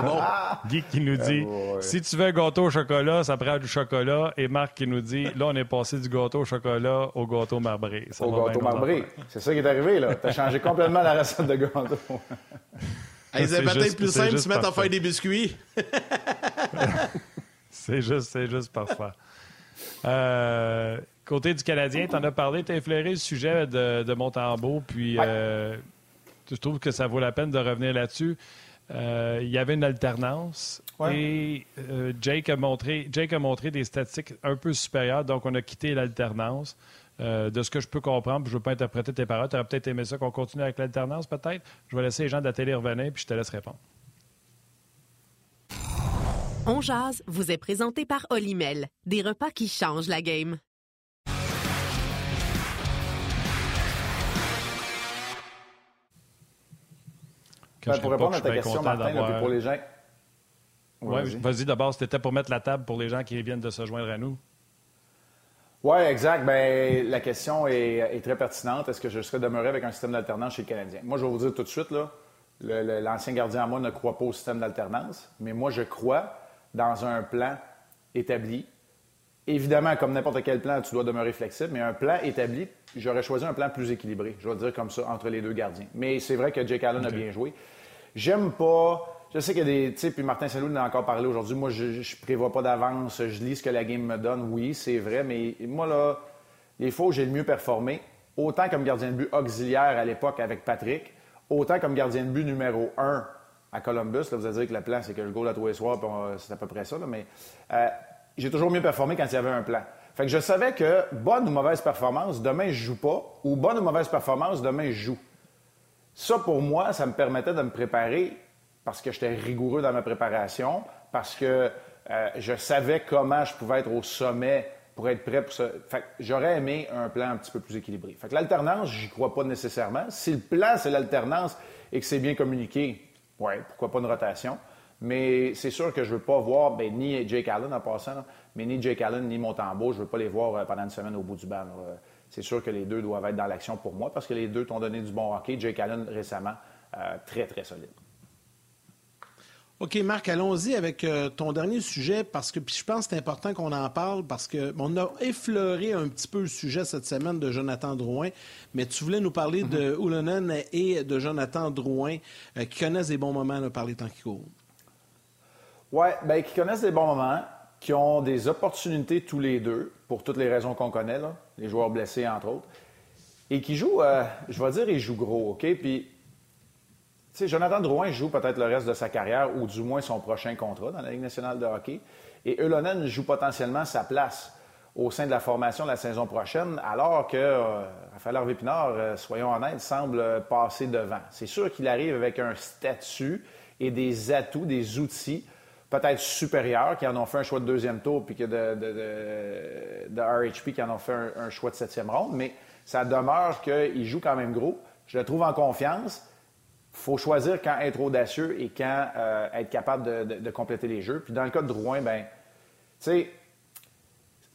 Guy qui nous dit ah, si tu veux un gâteau au chocolat, ça prend du chocolat. Et Marc qui nous dit là, on est passé du gâteau au chocolat au gâteau marbré. au gâteau marbré. C'est ça qui est arrivé, là. Tu as changé complètement la recette de gâteau. Hey, c'est peut-être plus simple de se mettre à faire des biscuits. c'est juste, c'est juste parfait. Euh, côté du Canadien, tu en as parlé, tu as effleuré le sujet de, de Montembeau, puis euh, je trouve que ça vaut la peine de revenir là-dessus. Euh, il y avait une alternance et Jake, a montré, Jake a montré des statistiques un peu supérieures, donc on a quitté l'alternance. Euh, de ce que je peux comprendre, je ne veux pas interpréter tes paroles. Tu aurais peut-être aimé ça qu'on continue avec l'alternance, peut-être? Je vais laisser les gens de la télé revenir, puis je te laisse répondre. On jase vous est présenté par Olimel, des repas qui changent la game. Ben, pour répondre à ta question, Martin, pour les gens... Oui, vas-y d'abord, c'était pour mettre la table pour les gens qui viennent de se joindre à nous. Oui, exact. Ben, la question est, très pertinente. Est-ce que je serais demeuré avec un système d'alternance chez le Canadien? Moi, je vais vous dire tout de suite, là, l'ancien gardien à moi ne croit pas au système d'alternance, mais moi, je crois dans un plan établi. Évidemment, comme n'importe quel plan, tu dois demeurer flexible, mais un plan établi, j'aurais choisi un plan plus équilibré, je vais dire comme ça, entre les deux gardiens. Mais c'est vrai que Jake Allen a bien joué. J'aime pas je sais qu'il y a des. Tu puis Martin Saint-Louis en a encore parlé aujourd'hui. Moi, je ne prévois pas d'avance. Je lis ce que la game me donne. Oui, c'est vrai. Mais moi, là, les fois où j'ai le mieux performé, autant comme gardien de but auxiliaire à l'époque avec Patrick, autant comme gardien de but numéro un à Columbus. Là, vous allez dire que le plan, c'est que le goal à tous les soirs, c'est à peu près ça. mais euh, j'ai toujours mieux performé quand il y avait un plan. Fait je savais que bonne ou mauvaise performance, demain je joue pas, ou bonne ou mauvaise performance, demain je joue. Ça, pour moi, ça me permettait de me préparer parce que j'étais rigoureux dans ma préparation, parce que euh, je savais comment je pouvais être au sommet pour être prêt pour ça. Fait j'aurais aimé un plan un petit peu plus équilibré. Fait que l'alternance, j'y crois pas nécessairement. Si le plan, c'est l'alternance et que c'est bien communiqué, ouais, pourquoi pas une rotation. Mais c'est sûr que je veux pas voir ben, ni Jake Allen en passant, mais ni Jake Allen ni Montembeau, je veux pas les voir euh, pendant une semaine au bout du banc. C'est sûr que les deux doivent être dans l'action pour moi parce que les deux t'ont donné du bon hockey. Jake Allen récemment, euh, très, très solide. OK, Marc, allons-y avec euh, ton dernier sujet parce que je pense que c'est important qu'on en parle parce qu'on a effleuré un petit peu le sujet cette semaine de Jonathan Drouin, mais tu voulais nous parler de Oulonen mhm. et de Jonathan Drouin euh, qui connaissent des bons moments par les temps qui courent. Oui, bien, qui connaissent des bons moments, qui ont des opportunités tous les deux, pour toutes les raisons qu'on connaît, les joueurs blessés entre autres, et qui jouent, euh, je vais dire, ils jouent gros, OK? Puis sais, Jonathan Drouin joue peut-être le reste de sa carrière, ou du moins son prochain contrat dans la Ligue nationale de hockey. Et Eulonen joue potentiellement sa place au sein de la formation la saison prochaine, alors que euh, Raphaël euh, soyons honnêtes, semble passer devant. C'est sûr qu'il arrive avec un statut et des atouts, des outils peut-être supérieurs, qui en ont fait un choix de deuxième tour, puis que de, de, RHP qui en ont fait un, choix de septième ronde, mais ça demeure qu'il joue quand même gros. Je le trouve en confiance faut choisir quand être audacieux et quand euh, être capable de, compléter les jeux. Puis dans le cas de Drouin, ben, tu sais,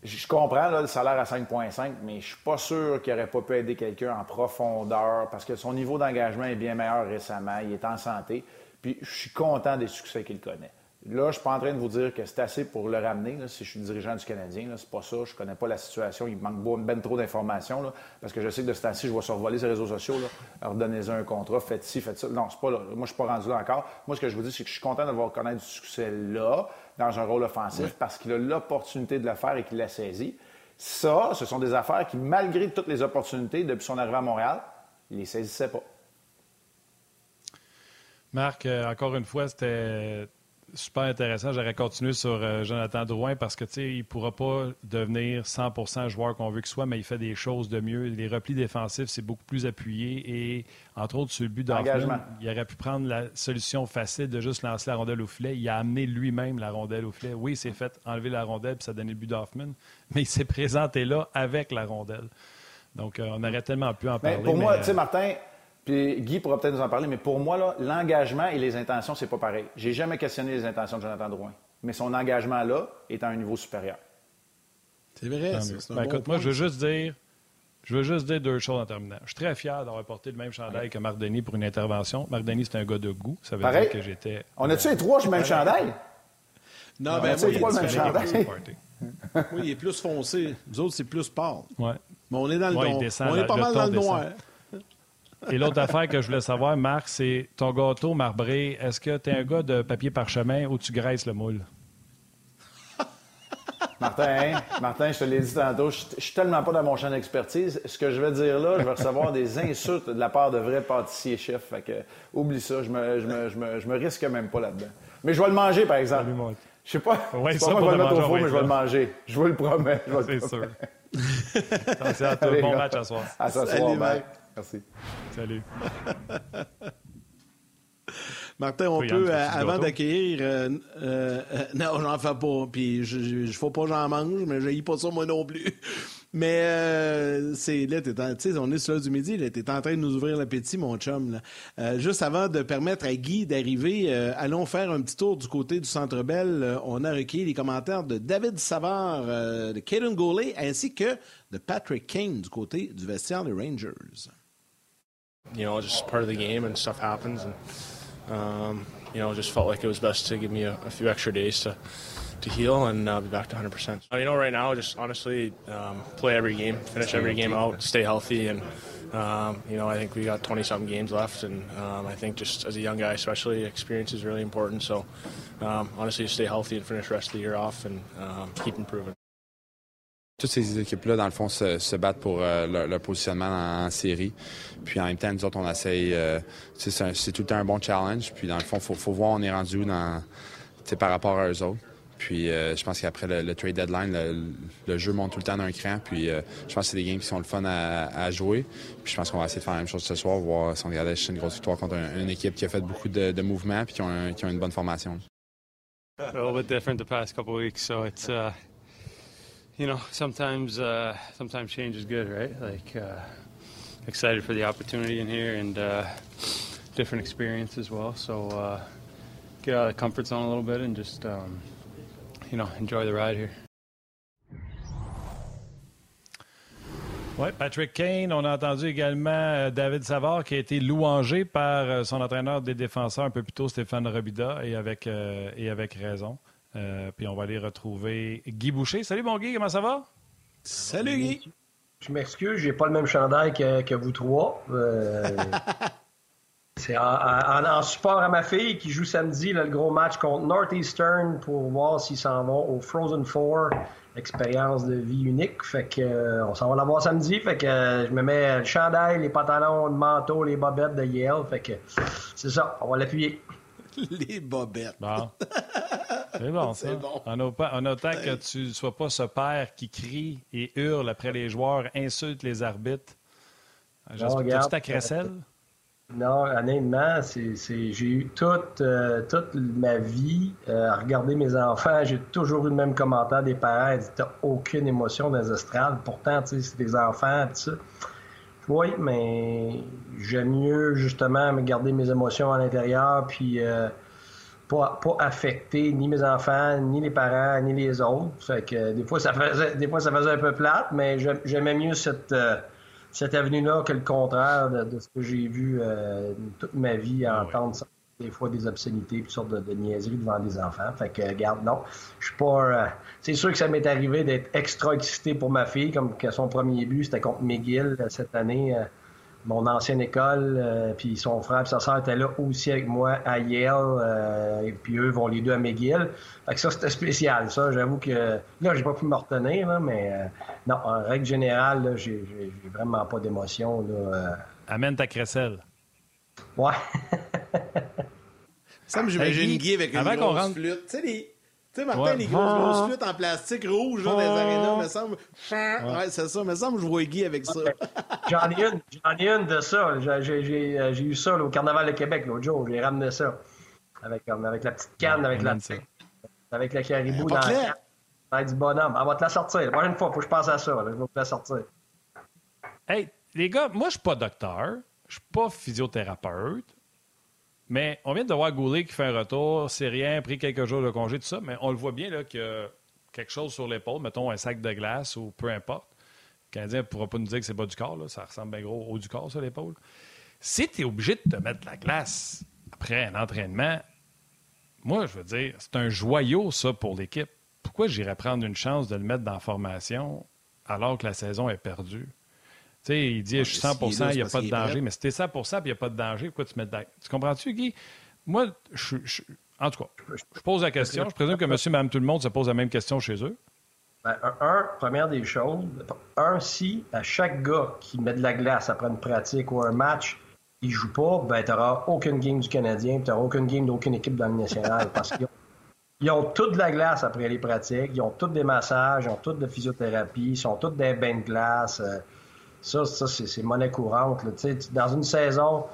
je comprends le salaire à 5,5, mais je suis pas sûr qu'il n'aurait pas pu aider quelqu'un en profondeur parce que son niveau d'engagement est bien meilleur récemment. Il est en santé. Puis je suis content des succès qu'il connaît. Là, je ne suis pas en train de vous dire que c'est assez pour le ramener. si je suis dirigeant du Canadien, c'est pas ça. Je connais pas la situation. Il manque ben trop d'informations. Parce que je sais que de ce temps-ci, je vais survoler les réseaux sociaux. Alors, donnez-en un contrat, faites ci, faites ça. Non, c'est pas là. Moi, je suis pas rendu là encore. Moi, ce que je vous dis, c'est que je suis content d'avoir connaître du succès là, dans un rôle offensif, parce qu'il a l'opportunité de le faire et qu'il l'a saisi. Ça, ce sont des affaires qui, malgré toutes les opportunités depuis son arrivée à Montréal, il les saisissait pas. Marc, euh, encore une fois, c'était super intéressant. J'aurais continué sur euh, Jonathan Drouin parce que, il ne pourra pas devenir 100% joueur qu'on veut qu'il soit, mais il fait des choses de mieux. Les replis défensifs, c'est beaucoup plus appuyé et, entre autres, sur le but d'Hoffman, il aurait pu prendre la solution facile de juste lancer la rondelle au filet. Il a amené lui-même la rondelle au filet. Oui, il s'est fait enlever la rondelle puis ça a donné le but d'Hoffman, mais il s'est présenté là avec la rondelle. Donc, euh, on aurait tellement pu en ben, parler. pour moi, tu sais, Martin, puis Guy pourra peut-être nous en parler, mais pour moi, l'engagement et les intentions, c'est pas pareil. J'ai jamais questionné les intentions de Jonathan Drouin, mais son engagement là est à un niveau supérieur. C'est vrai. C'est ben, écoute, moi, je veux juste dire. Je veux juste dire deux choses en terminant. Je suis très fier d'avoir porté le même chandail que Marc Denis pour une intervention. Marc Denis, c'est un gars de goût. Ça veut dire que j'étais. On a-tu les trois le même chandail? Non, ben, moi, trois le même chandail? oui, il est plus foncé. Nous autres, c'est plus pâle. Ouais. Mais on est dans le ouais, On est pas mal dans le noir. Et l'autre affaire que je voulais savoir, Marc, c'est ton gâteau marbré. Est-ce que tu es un gars de papier parchemin ou tu graisses le moule? Martin, Martin, je te l'ai dit tantôt, je ne suis tellement pas dans mon champ d'expertise. Ce que je vais dire là, je vais recevoir des insultes de la part de vrais pâtissiers-chefs. Fait que, oublie ça, je me, je, me, je, me, je me risque même pas là-dedans. Mais je vais le manger, par exemple. Je sais pas, ouais, je sais pas moi, je vais le mettre au four, mais je vais le manger. Je vous le promets. C'est sûr. Attention à toi. Bon match à soir. À ce soir, bye. Merci. Salut. Martin, on peut, euh, avant d'accueillir... Euh, euh, non, j'en fais pas. Puis je ne faut pas que j'en mange, mais je pas ça moi non plus. Mais euh, c'est là, tu sais, on est sur l'heure du midi, là, t'es en train de nous ouvrir l'appétit, mon chum. Là. Euh, juste avant de permettre à Guy d'arriver, euh, allons faire un petit tour du côté du Centre Bell. on a recueilli les commentaires de David Savard, de Kaden Goulet, ainsi que de Patrick Kane du côté du vestiaire des Rangers. You know, just part of the game and stuff happens, and um, you know, just felt like it was best to give me a, a few extra days to. to heal and uh, be back to 100%. Uh, you know, right now, just honestly um, play every game, finish every game out, stay healthy, and um, you know, I think we got 20 something games left, and um, I think just as a young guy, especially, experience is really important. So, um, honestly, just stay healthy and finish the rest of the year off and um, keep improving. Toutes ces équipes-là, dans le fond, se, battent pour euh, leur, positionnement en, série. Puis en même temps, nous autres, on essaye. Euh, c'est tout le temps un bon challenge. Puis dans le fond, faut, faut, voir on est rendu par rapport à eux autres. Puis euh, je pense qu'après le, trade deadline, le, jeu monte tout le temps d'un cran. Puis je pense que c'est des games qui sont le fun à, à jouer. Puis je pense qu'on va essayer de faire la même chose ce soir, voir si on regarde une grosse victoire contre un, une équipe qui a fait beaucoup de, mouvements puis qui ont, une bonne formation. A little bit different the past couple weeks, so it's uh, you know sometimes uh, sometimes change is good, right? Like uh, excited for the opportunity in here and uh, different experience as well. So uh, get out of the comfort zone a little bit and just. Um, you know, enjoy the ride here. Oui, Patrick Kane. On a entendu également euh, David Savard qui a été louangé par euh, son entraîneur des défenseurs un peu plus tôt, Stéphane Robida, et avec, euh, et avec raison. Euh, puis on va aller retrouver Guy Boucher. Salut mon Guy, comment ça va? Salut Guy. Je m'excuse, j'ai pas le même chandail que, que vous trois. C'est en, en, en, support à ma fille qui joue samedi là, le gros match contre Northeastern pour voir s'ils s'en vont au Frozen Four, expérience de vie unique. Fait que euh, on s'en va la voir samedi. Fait que euh, je me mets le chandail, les pantalons, le manteau, les bobettes de Yale. Fait que c'est ça, on va l'appuyer. Les bobettes. Bon. C'est bon, ça. Bon. En, en autant que tu ne sois pas ce père qui crie et hurle après les joueurs, insulte les arbitres. J'espère que tu ta crécelle? Non, honnêtement, c'est, c'est, j'ai eu toute, euh, toute ma vie euh, à regarder mes enfants. J'ai toujours eu le même commentaire des parents. Ils disent T'as aucune émotion dans les estrades. Pourtant, tu sais, c'est des enfants, tout ça. Oui, mais j'aime mieux justement me garder mes émotions à l'intérieur, puis euh, pas, pas affecter ni mes enfants, ni les parents, ni les autres. Fait que des fois, ça faisait, des fois, ça faisait un peu plate, mais j'aimais mieux cette cette avenue-là que le contraire de, de ce que j'ai vu euh, toute ma vie à entendre ça, des fois des obscénités, toutes sortes de, de, niaiseries devant des enfants. Fait que, regarde, non, je suis pas... Euh, c'est sûr que ça m'est arrivé d'être extra excité pour ma fille, comme que son premier but, c'était contre McGill euh, cette année. Euh, mon ancienne école, euh, puis son frère et sa soeur étaient là aussi avec moi à Yale, euh, et puis eux vont les deux à McGill. Fait que ça, c'était spécial, ça. J'avoue que là, j'ai pas pu me retenir, là, mais euh, non, en règle générale, là, j'ai, j'ai, j'ai vraiment pas d'émotion. Là, euh... Amène ta crécelle. Ouais. ça me j'imagine Guy avec une grosse rentre... flûte. Tu sais, les... Tu sais, Martin, ouais. les grosses, grosses flûtes en plastique rouge là, dans les arénas, me semble. Ouais, c'est ça. me semble que je vois Guy avec ça. j'en ai une, j'en ai une de ça. J'ai, j'ai eu ça là, au Carnaval de Québec l'autre jour. J'ai ramené ça. Avec, avec la petite canne, avec la avec la caribou dans la canne. Avec du bonhomme. Elle va te la sortir. La prochaine fois, il faut que je pense à ça. Là. Je vais te la sortir. Hey, les gars, moi, je suis pas docteur. Je suis pas physiothérapeute. Mais on vient de voir Goulet qui fait un retour, c'est rien, pris quelques jours de congé, tout ça, mais on le voit bien là, que quelque chose sur l'épaule, mettons un sac de glace ou peu importe. Le Canadien ne pourra pas nous dire que c'est pas du corps, là, ça ressemble bien gros au haut du corps sur l'épaule. Si tu es obligé de te mettre de la glace après un entraînement, moi, je veux dire, c'est un joyau, ça, pour l'équipe. Pourquoi j'irais prendre une chance de le mettre dans la formation alors que la saison est perdue? Sais, il dit, je suis 100 mais s'il est là, il n'y a pas de danger. prêt. Mais si t'es 100% puis il n'y a pas de danger, pourquoi tu mets de Tu comprends-tu, Guy? Moi, je, je- en tout cas, je pose la question. Je présume que monsieur, madame, tout le monde se pose la même question chez eux. Ben, un, un, première des choses, un, si à chaque gars qui met de la glace après une pratique ou un match, il joue pas, ben, tu n'auras aucune game du Canadien, tu n'auras aucune game d'aucune équipe dans le national parce qu'ils ont, ils ont toute de la glace après les pratiques, ils ont tous des massages, ils ont toutes de physiothérapie, ils sont tous des bains de glace. euh, ça, ça c'est monnaie courante. là. Dans une saison,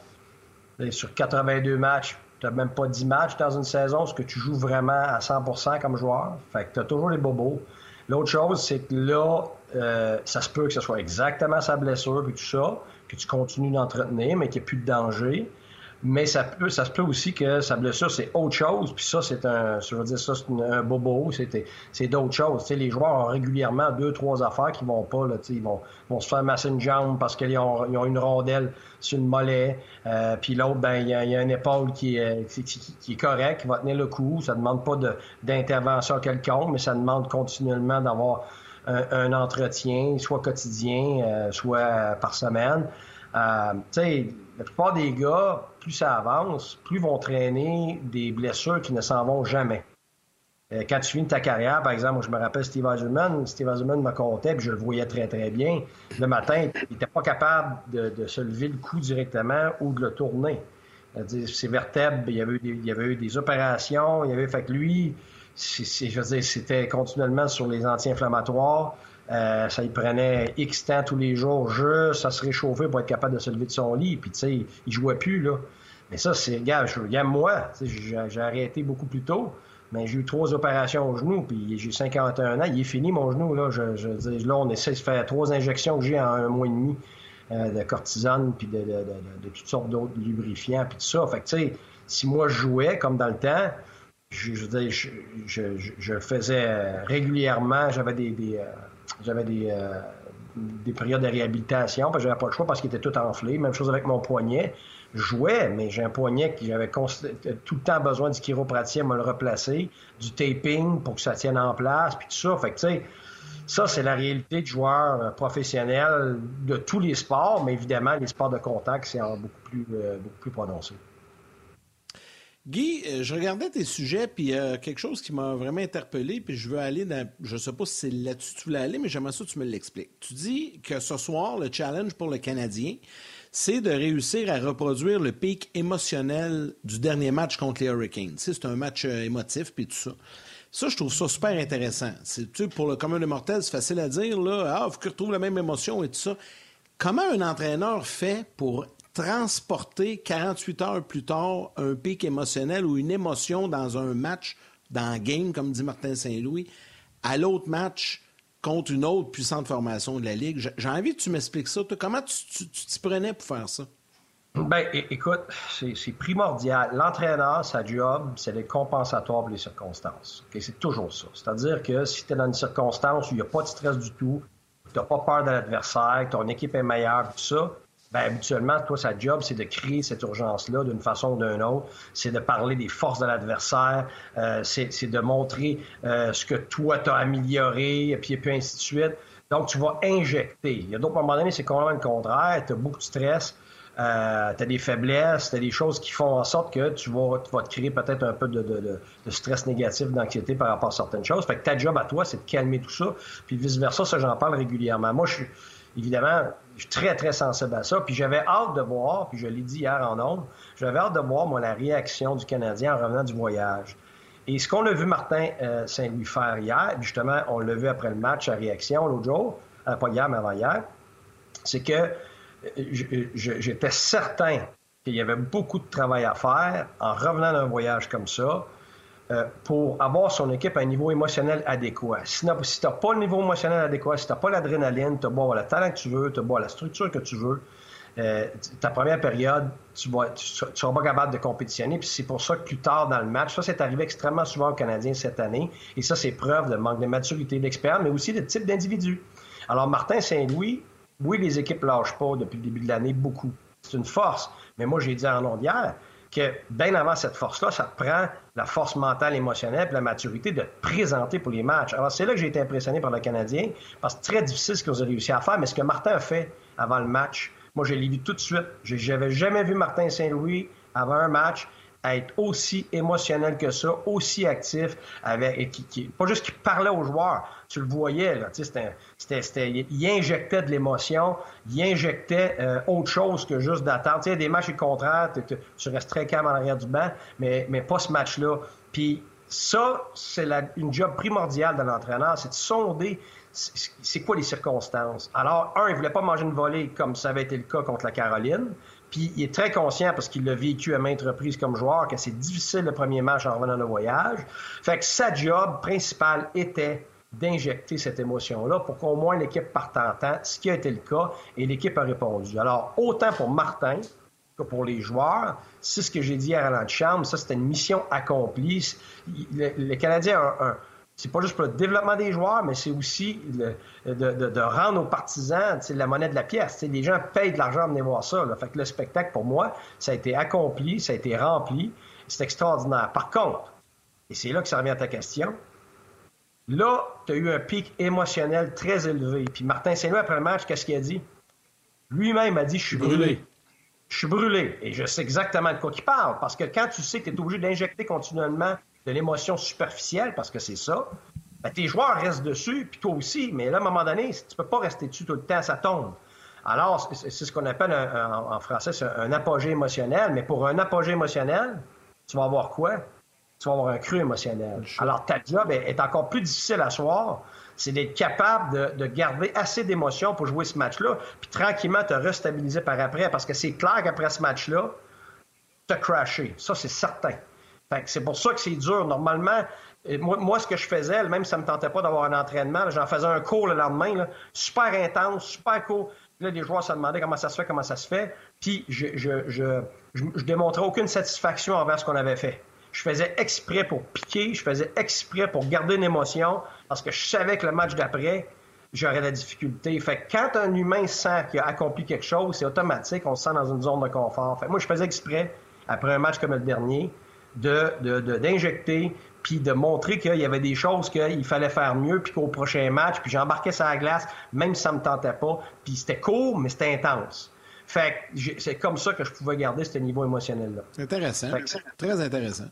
et sur 82 matchs, tu n'as même pas 10 matchs dans une saison, ce que tu joues vraiment à 100% comme joueur? Fait que tu as toujours les bobos. L'autre chose, c'est que là, euh, ça se peut que ce soit exactement sa blessure et tout ça, que tu continues d'entretenir, mais qu'il n'y ait plus de danger. Mais ça peut, ça se peut aussi que sa blessure, c'est autre chose. Puis ça, c'est un, je veux dire, ça, c'est un bobo. C'est, d'autres choses. Tu sais, les joueurs ont régulièrement deux, trois affaires qui vont pas. Là, tu sais, ils vont, vont se faire masser une jambe parce qu'ils ont, ils ont une rondelle sur le mollet. Euh, puis l'autre, ben, il y, a, y a une épaule qui est, qui, qui- est correcte, qui va tenir le coup. Ça demande pas d'intervention quelconque, mais ça demande continuellement d'avoir un, un entretien, soit quotidien, euh, soit par semaine. Euh, tu sais, la plupart des gars, plus ça avance, plus vont traîner des blessures qui ne s'en vont jamais. Euh, quand tu finis ta carrière, par exemple, je me rappelle Steve Eisenman, Steve Eisenman me comptait, puis je le voyais très, très bien. Le matin, il n'était pas capable de, se lever le cou directement ou de le tourner. Ses vertèbres, il y, avait eu des, opérations, il y avait fait que lui, c'était continuellement sur les anti-inflammatoires. Euh, ça y prenait X temps tous les jours, juste à se réchauffer pour être capable de se lever de son lit. Puis, tu sais, il jouait plus, là. Mais ça, c'est, regarde, je regarde moi, j'ai arrêté beaucoup plus tôt, mais j'ai eu trois opérations au genou, puis j'ai 51 ans, il est fini mon genou, là. Je, je là, on essaie de faire trois injections que j'ai en un mois et demi euh, de cortisone, puis de, de- de- de toutes sortes d'autres lubrifiants, puis tout ça. Fait que, tu sais, si moi je jouais, comme dans le temps, je- je- je faisais euh, régulièrement, j'avais des, des, euh, j'avais des, euh, des périodes de réhabilitation, parce que j'avais pas le choix parce qu'il était tout enflé. Même chose avec mon poignet. Je jouais, mais j'ai un poignet qui j'avais const- tout le temps besoin du chiropraticien me le replacer, du taping pour que ça tienne en place, puis tout ça. Fait que, tu sais, ça, c'est la réalité de joueurs euh, professionnels de tous les sports, mais évidemment, les sports de contact, c'est beaucoup plus, euh, beaucoup plus prononcé. Guy, euh, je regardais tes sujets, puis euh, quelque chose qui m'a vraiment interpellé, puis je veux aller dans. Je sais pas si là-dessus tu voulais aller, mais j'aimerais ça que tu me l'expliques. Tu dis que ce soir, le challenge pour le Canadien, c'est de réussir à reproduire le pic émotionnel du dernier match contre les Hurricanes. C'est un match euh, émotif, puis tout ça. Ça, je trouve ça super intéressant. C'est, tu sais, pour le commun des mortels, c'est facile à dire, là, ah, faut qu'il retrouve la même émotion et tout ça. Comment un entraîneur fait pour transporter 48 heures plus tard un pic émotionnel ou une émotion dans un match, dans un game, comme dit Martin Saint-Louis, à l'autre match contre une autre puissante formation de la Ligue? J'ai envie que tu m'expliques ça. Toi, comment tu t'y prenais pour faire ça? Ben, écoute, c'est primordial. L'entraîneur, sa job, c'est d'être compensatoire pour les circonstances. C'est toujours ça. C'est-à-dire que si tu es dans une circonstance où il n'y a pas de stress du tout, tu n'as pas peur de l'adversaire, ton équipe est meilleure, tout ça, ben, habituellement, toi, sa job, c'est de créer cette urgence-là d'une façon ou d'une autre. C'est de parler des forces de l'adversaire, euh, c'est de montrer euh, ce que toi, tu as amélioré, et puis, et puis ainsi de suite. Donc, tu vas injecter. Il y a d'autres moments donnés, c'est complètement le contraire. Tu as beaucoup de stress. Euh, tu as des faiblesses, tu as des choses qui font en sorte que tu vas, tu vas te créer peut-être un peu de, de- de- de stress négatif, d'anxiété par rapport à certaines choses. Fait que ta job à toi, c'est de calmer tout ça. Puis vice-versa, ça, j'en parle régulièrement. Moi, je suis, évidemment, je suis très, très sensible à ça. Puis j'avais hâte de voir, puis je l'ai dit hier en ondes, j'avais hâte de voir, moi, la réaction du Canadien en revenant du voyage. Et ce qu'on a vu Martin euh, Saint-Louis faire hier, justement, on l'a vu après le match à réaction l'autre jour, euh, pas hier, mais avant hier, c'est que euh, j'étais certain qu'il y avait beaucoup de travail à faire en revenant d'un voyage comme ça euh, pour avoir son équipe à un niveau émotionnel adéquat. Si, si tu n'as pas le niveau émotionnel adéquat, si tu n'as pas l'adrénaline, tu as beau avoir le talent que tu veux, tu as beau avoir la structure que tu veux, euh, ta première période, tu ne seras pas capable de compétitionner. Puis c'est pour ça que plus tard dans le match, ça c'est arrivé extrêmement souvent aux Canadiens cette année. Et ça, c'est preuve de manque de maturité, d'expérience, mais aussi de type d'individu. Alors, Martin Saint-Louis, oui, les équipes ne lâchent pas depuis le début de l'année beaucoup. C'est une force. Mais moi, j'ai dit en ondes que bien avant cette force-là, ça te prend la force mentale, émotionnelle, puis la maturité de te présenter pour les matchs. Alors, c'est là que j'ai été impressionné par le Canadien, parce que c'est très difficile ce qu'ils ont réussi à faire, mais ce que Martin a fait avant le match. Moi, je l'ai vu tout de suite. J'avais jamais vu Martin Saint-Louis avant un match être aussi émotionnel que ça, aussi actif, avec, qui, pas juste qu'il parlait aux joueurs, tu le voyais, là, c'était, c'était, il injectait de l'émotion, il injectait euh, autre chose que juste d'attendre. Tu sais, des matchs contraires, tu restes très calme en arrière du banc, mais, mais pas ce match-là. Puis ça, c'est une job primordiale de l'entraîneur, c'est de sonder c'est quoi les circonstances. Alors, un, il voulait pas manger une volée comme ça avait été le cas contre la Caroline. Puis il est très conscient, parce qu'il l'a vécu à maintes reprises comme joueur, que c'est difficile le premier match en revenant de voyage. Fait que sa job principale était d'injecter cette émotion-là pour qu'au moins l'équipe parte en temps, ce qui a été le cas, et l'équipe a répondu. Alors, autant pour Martin que pour les joueurs, c'est ce que j'ai dit à Roland Chambre, ça c'était une mission accomplie. Les Canadiens ont un c'est pas juste pour le développement des joueurs, mais c'est aussi de, rendre aux partisans la monnaie de la pièce. les gens payent de l'argent à venir voir ça. Fait que le spectacle, pour moi, ça a été accompli, ça a été rempli. C'est extraordinaire. Par contre, et c'est là que ça revient à ta question, là, tu as eu un pic émotionnel très élevé. Puis Martin Saint-Louis, après le match, qu'est-ce qu'il a dit? Lui-même a dit Je suis brûlé. Je suis brûlé. Et je sais exactement de quoi il parle. Parce que quand tu sais que tu es obligé d'injecter continuellement de l'émotion superficielle, parce que c'est ça, ben, tes joueurs restent dessus, puis toi aussi, mais là, à un moment donné, tu peux pas rester dessus tout le temps, ça tombe. Alors, c'est ce qu'on appelle en français un apogée émotionnel, mais pour un apogée émotionnel, tu vas avoir quoi? Tu vas avoir un cru émotionnel. Alors, ta job est, encore plus difficile à soir, c'est d'être capable de, garder assez d'émotion pour jouer ce match-là, puis tranquillement te restabiliser par après, parce que c'est clair qu'après ce match-là, tu as crashé. Ça, c'est certain c'est pour ça que c'est dur. Normalement, moi, ce que je faisais, même si ça ne me tentait pas d'avoir un entraînement, j'en faisais un cours le lendemain, super intense, super court. Là, les joueurs se demandaient comment ça se fait, comment ça se fait. Puis je, je, je, démontrais aucune satisfaction envers ce qu'on avait fait. Je faisais exprès pour piquer, je faisais exprès pour garder une émotion, parce que je savais que le match d'après, j'aurais la difficulté. Fait que quand un humain sent qu'il a accompli quelque chose, c'est automatique, on se sent dans une zone de confort. Fait moi, je faisais exprès, après un match comme le dernier, d'injecter, de, puis de montrer qu'il y avait des choses qu'il fallait faire mieux, puis qu'au prochain match, puis j'embarquais sur la glace, même si ça me tentait pas, puis c'était court, mais c'était intense. Fait que c'est comme ça que je pouvais garder ce niveau émotionnel-là. Intéressant. Très intéressant.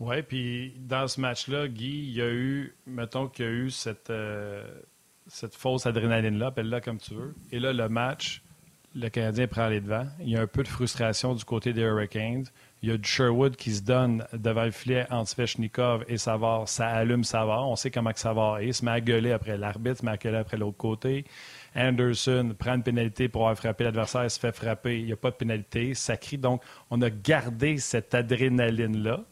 Oui, puis dans ce match-là, Guy, il y a eu, mettons qu'il y a eu cette, euh, cette fausse adrénaline-là, appelle-la comme tu veux. Et là, le match, le Canadien prend les devants. Il y a un peu de frustration du côté des Hurricanes. Il y a du Sherwood qui se donne devant le filet entre Svechnikov et Savard. Ça allume Savard. On sait comment que Savard est. Il se met à gueuler après l'arbitre, se met à gueuler après l'autre côté. Anderson prend une pénalité pour avoir frappé l'adversaire, il se fait frapper. Il n'y a pas de pénalité. Ça crie. Donc, on a gardé cette adrénaline-là.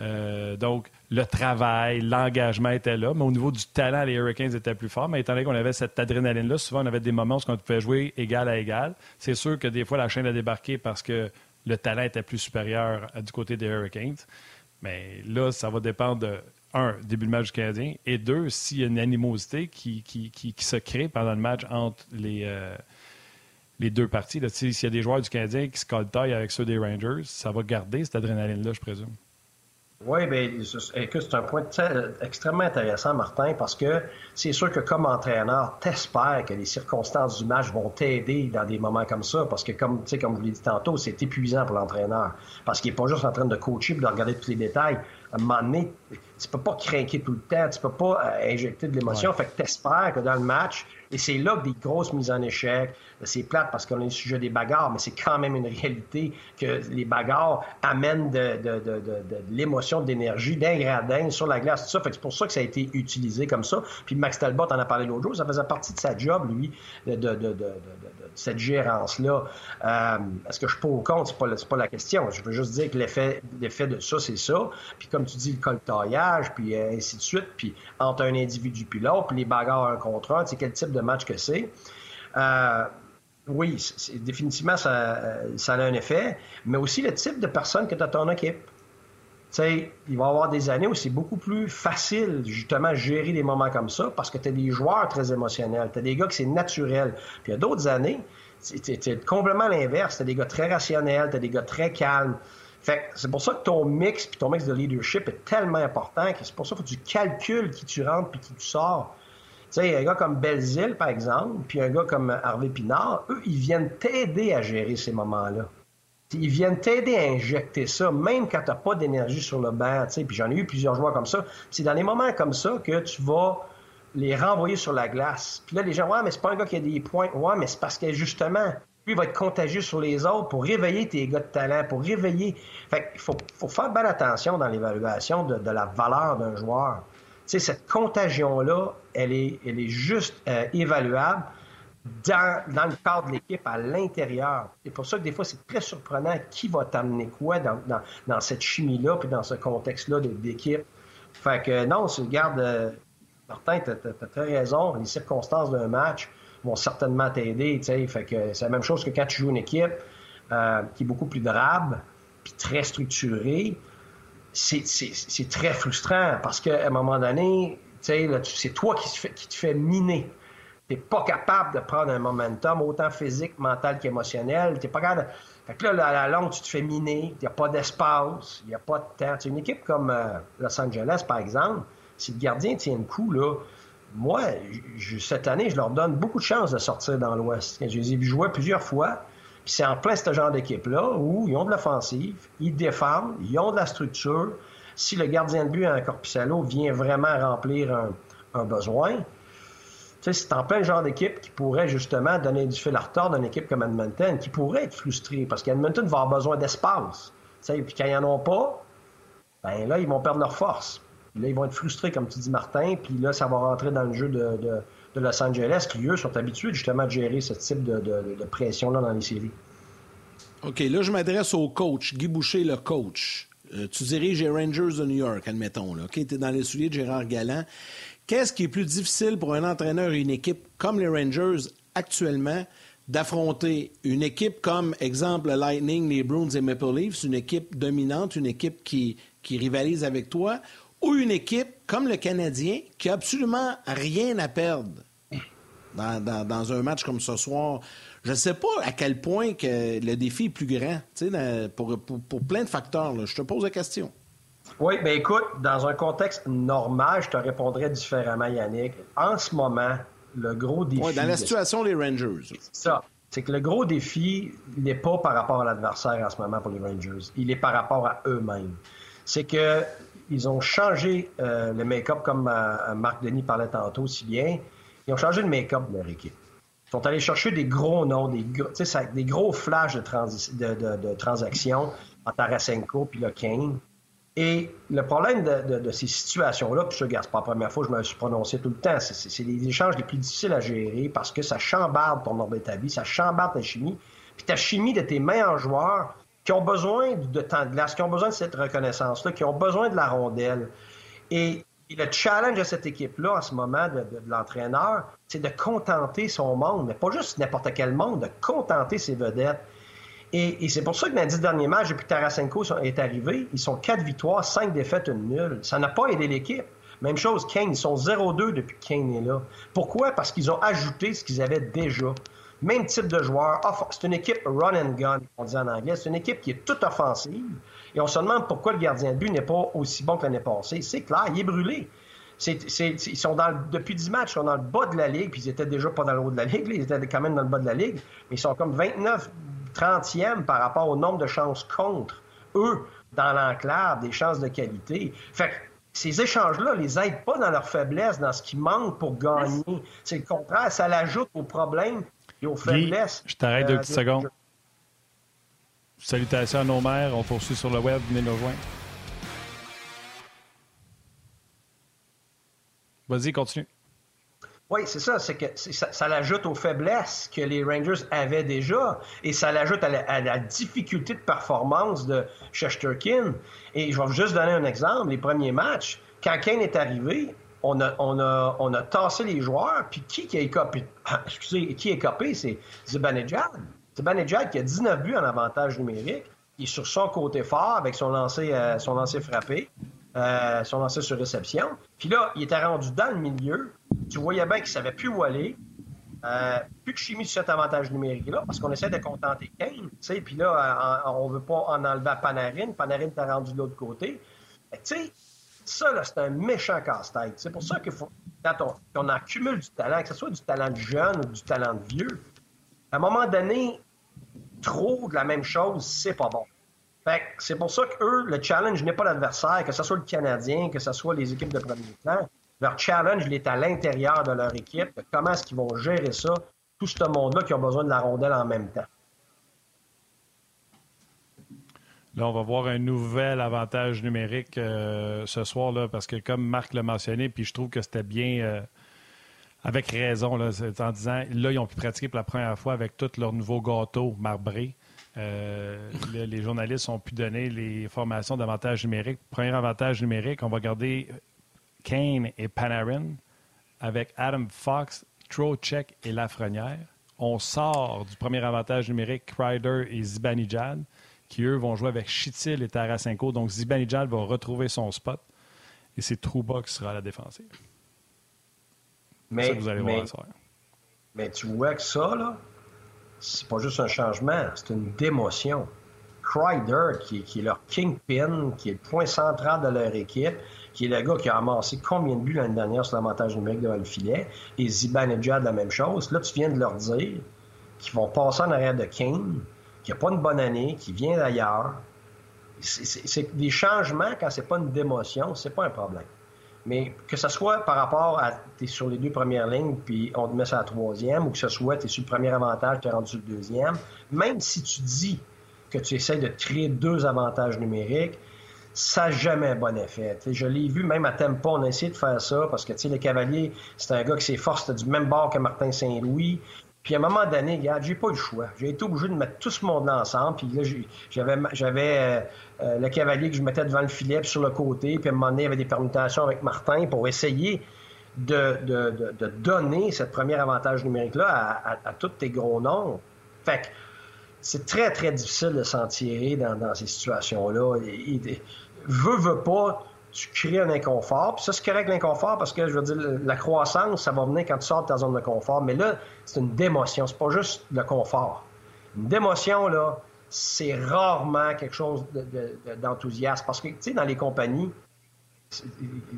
Euh, donc, le travail, l'engagement était là, mais au niveau du talent, les Hurricanes étaient plus forts. Mais étant donné qu'on avait cette adrénaline-là, souvent on avait des moments où on pouvait jouer égal à égal. C'est sûr que des fois la chaîne a débarqué parce que le talent était plus supérieur du côté des Hurricanes. Mais là, ça va dépendre de, un, début de match du Canadien, et deux, s'il y a une animosité qui, qui, se crée pendant le match entre les, euh, deux parties. S'il y a des joueurs du Canadien qui se collent taille avec ceux des Rangers, ça va garder cette adrénaline-là, je présume. Oui, bien, écoute, c'est un point extrêmement intéressant, Martin, parce que c'est sûr que comme entraîneur, t'espères que les circonstances du match vont t'aider dans des moments comme ça, parce que comme, comme je vous l'ai dit tantôt, c'est épuisant pour l'entraîneur, parce qu'il n'est pas juste en train de coacher et de regarder tous les détails. À un moment donné, tu peux pas craquer tout le temps, tu peux pas euh, injecter de l'émotion, fait que t'espères que dans le match, et c'est là que des grosses mises en échec. C'est plate parce qu'on est le sujet des bagarres, mais c'est quand même une réalité que les bagarres amènent de, l'émotion, de l'énergie, d'un gradin sur la glace, tout ça. Fait c'est pour ça que ça a été utilisé comme ça. Puis Max Talbot en a parlé l'autre jour, ça faisait partie de sa job, lui, de, cette gérance-là. Euh, est-ce que je peux au compte? C'est pas, pas la question. Je veux juste dire que l'effet, l'effet de ça, c'est ça. Puis comme tu dis, le coltaillage, puis euh, ainsi de suite, puis entre un individu puis l'autre, puis les bagarres un contre un, c'est quel type de match que c'est. Euh, oui, définitivement, ça, ça a un effet, mais aussi le type de personne que tu as ton équipe. il va y avoir des années où c'est beaucoup plus facile, justement, gérer des moments comme ça parce que tu as des joueurs très émotionnels. Tu as des gars que c'est naturel. Puis il y a d'autres années, c'est complètement l'inverse. Tu as des gars très rationnels, tu as des gars très calmes. Fait c'est pour ça que ton mix, puis ton mix de leadership est tellement important que c'est pour ça qu'il faut que tu calcules qui tu rentres puis qui tu sors. Tu sais, un gars comme Belzile, par exemple, puis un gars comme Harvey Pinard, eux, ils viennent t'aider à gérer ces moments-là. Ils viennent t'aider à injecter ça, même quand tu n'as pas d'énergie sur le banc. Puis j'en ai eu plusieurs joueurs comme ça. C'est dans les moments comme ça que tu vas les renvoyer sur la glace. Puis là, les gens, ouais, mais c'est pas un gars qui a des points. Ouais, mais c'est parce que justement, lui, il va être contagieux sur les autres pour réveiller tes gars de talent, pour réveiller. Fait qu'il faut, faut faire bonne attention dans l'évaluation de, la valeur d'un joueur. Cette contagion-là, elle est, elle est juste euh, évaluable dans, le cadre de l'équipe à l'intérieur. C'est pour ça que des fois, c'est très surprenant qui va t'amener quoi dans, cette chimie-là, puis dans ce contexte-là d'équipe. Fait que non, garde, euh, Martin, tu as, très raison. Les circonstances d'un match vont certainement t'aider. Fait c'est la même chose que quand tu joues une équipe euh, qui est beaucoup plus drabe, puis très structurée. C'est très frustrant parce qu'à un moment donné, c'est toi qui te, fais, miner. Tu n'es pas capable de prendre un momentum autant physique, mental qu'émotionnel. Tu pas capable Fait que là, la longue, tu te fais miner. Il n'y a pas d'espace, il n'y a pas de temps. une équipe comme euh, Los Angeles, par exemple, si le gardien tient le coup, moi, cette année, je leur donne beaucoup de chances de sortir dans l'Ouest. Je les ai vus jouer plusieurs fois. C'est en plein ce genre d'équipe-là où ils ont de l'offensive, ils défendent, ils ont de la structure. Si le gardien de but en Corpusalo vient vraiment remplir un, besoin, c'est en plein genre d'équipe qui pourrait justement donner du fil à retard d'une équipe comme Edmonton, qui pourrait être frustrée parce qu'Edmonton va avoir besoin d'espace. Puis quand ils n'en ont pas, ben là, ils vont perdre leur force. Là, ils vont être frustrés, comme tu dis, Martin, puis là, ça va rentrer dans le jeu de, Los Angeles, qui, eux, sont habitués justement à gérer ce type de, pression-là dans les séries. OK, là, je m'adresse au coach, Guy Boucher, le coach. Euh, tu diriges les Rangers de New York, admettons. Là. OK, tu es dans les souliers de Gérard Galland. Qu'est-ce qui est plus difficile pour un entraîneur et une équipe comme les Rangers actuellement d'affronter une équipe comme, exemple, Lightning, les Bruins et Maple Leafs, une équipe dominante, une équipe qui, qui rivalise avec toi, ou une équipe comme le Canadien qui a absolument rien à perdre? Dans, un match comme ce soir. Je ne sais pas à quel point que le défi est plus grand pour, pour, plein de facteurs. Je te pose la question. Oui, bien écoute, dans un contexte normal, je te répondrais différemment, Yannick. En ce moment, le gros défi. Oui, dans la situation des Rangers. C'est ça. C'est que le gros défi n'est pas par rapport à l'adversaire en ce moment pour les Rangers. Il est par rapport à eux-mêmes. C'est que ils ont changé euh, le make-up, comme euh, Marc Denis parlait tantôt si bien. Ils ont changé le make-up de leur équipe. Ils sont allés chercher des gros noms, des, des gros flashs de, transactions entre Tarasenko et le Kane. Et le problème de, ces situations-là, puis je ne c'est pas la première fois que je me suis prononcé tout le temps, c'est les échanges les plus difficiles à gérer parce que ça chambarde ton ordre d'établi, ça chambarde ta chimie. Puis ta chimie de tes meilleurs joueurs, qui ont besoin de temps de glace, qui ont besoin de cette reconnaissance-là, qui ont besoin de la rondelle. Et, le challenge de cette équipe-là, en ce moment, de, l'entraîneur, c'est de contenter son monde, mais pas juste n'importe quel monde, de contenter ses vedettes. Et, c'est pour ça que dans les dix derniers matchs, depuis que Tarasenko est arrivé, ils sont quatre victoires, cinq défaites, une nulle. Ça n'a pas aidé l'équipe. Même chose, Kane, ils sont 0-2 depuis que Kane est là. Pourquoi? Parce qu'ils ont ajouté ce qu'ils avaient déjà. Même type de joueur. C'est une équipe run and gun, on dit en anglais. C'est une équipe qui est toute offensive. Et on se demande pourquoi le gardien de but n'est pas aussi bon que l'année passée. C'est clair, il est brûlé. ils sont dans depuis 10 matchs, ils sont dans le bas de la ligue, puis ils étaient déjà pas dans le haut de la ligue, ils étaient quand même dans le bas de la ligue, mais ils sont comme 29, 30e par rapport au nombre de chances contre eux dans l'enclave, des chances de qualité. Fait que ces échanges-là les aident pas dans leur faiblesse, dans ce qui manque pour gagner. C'est le contraire, ça l'ajoute au problème je t'arrête deux euh, petites secondes. Salutations à nos mères. On poursuit sur le web. Venez nous rejoindre. Vas-y, continue. Oui, c'est ça. C'est que ça, l'ajoute aux faiblesses que les Rangers avaient déjà et ça l'ajoute à, la difficulté de performance de Shesterkin. Et je vais juste donner un exemple. Les premiers matchs, quand Kane est arrivé, on a, on, a, on a tassé les joueurs, puis qui, qui a écopé? Excusez, qui a écopé? C'est Zibanejad. Zibanejad qui a 19 buts en avantage numérique. Il est sur son côté fort avec son lancer, euh, son lancer frappé, euh, son lancer sur réception. Puis là, il était rendu dans le milieu. Tu voyais bien qu'il ne savait plus où aller. Euh, plus de chimie sur cet avantage numérique-là, parce qu'on essaie de contenter Kane. Puis là, on ne veut pas en enlever à Panarin. Panarin t'a rendu de l'autre côté. Tu sais, ça, c'est un méchant casse-tête. C'est pour ça qu'il faut, quand on, accumule du talent, que ce soit du talent de jeune ou du talent de vieux, à un moment donné, trop de la même chose, c'est pas bon. Fait c'est pour ça que eux, le challenge n'est pas l'adversaire, que ce soit le Canadien, que ce soit les équipes de premier plan. Leur challenge, il est à l'intérieur de leur équipe. Comment est-ce qu'ils vont gérer ça, tout ce monde-là qui a besoin de la rondelle en même temps? Là, on va voir un nouvel avantage numérique euh, ce soir, là, parce que comme Marc l'a mentionné, puis je trouve que c'était bien, euh, avec raison, là, en disant, là, ils ont pu pratiquer pour la première fois avec tous leurs nouveaux gâteaux marbrés. Euh, les journalistes ont pu donner les formations d'avantage numérique. Premier avantage numérique, on va garder Kane et Panarin avec Adam Fox, Trocheck et Lafrenière. On sort du premier avantage numérique, Kreider et Zibanejad qui, eux, vont jouer avec Chitil et Tarasenko. Donc, Zibanejad va retrouver son spot et c'est Trouba qui sera à la défensive. Mais, ça, vous allez voir mais tu vois que ça, là, c'est pas juste un changement, c'est une démotion. Kreider, qui, qui, est leur kingpin, qui est le point central de leur équipe, qui est le gars qui a amassé combien de buts l'année dernière sur l'avantage numérique devant le filet, et Zibanejad, la même chose. Là, tu viens de leur dire qu'ils vont passer en arrière de Kane, qui n'a pas une bonne année, qui vient d'ailleurs. C'est des changements, quand c'est pas une démotion, c'est pas un problème. Mais que ce soit par rapport à tu sur les deux premières lignes, puis on te met à la troisième, ou que ce soit tu es sur le premier avantage, tu es rendu sur le deuxième, même si tu dis que tu essaies de créer deux avantages numériques, ça n'a jamais un bon effet. je l'ai vu, même à Tempo, on a essayé de faire ça parce que le Cavalier, c'est un gars qui s'est force du même bord que Martin Saint-Louis. Puis à un moment donné, regarde, j'ai pas eu le choix. J'ai été obligé de mettre tout ce monde-là ensemble. Puis là, j'avais, euh, euh, le cavalier que je mettais devant le filet, sur le côté. Puis à un moment donné, il y avait des permutations avec Martin pour essayer de, donner ce premier avantage numérique-là à, tous tes gros noms. Fait que c'est très, très difficile de s'en tirer dans, ces situations-là. Veux, veux pas, tu crées un inconfort. Puis ça, c'est correct l'inconfort parce que, je veux dire, la croissance, ça va venir quand tu sors de ta zone de confort. Mais là, c'est une démotion. C'est pas juste le confort. Une démotion, là, c'est rarement quelque chose d'enthousiasme. parce que, tu sais, dans les compagnies,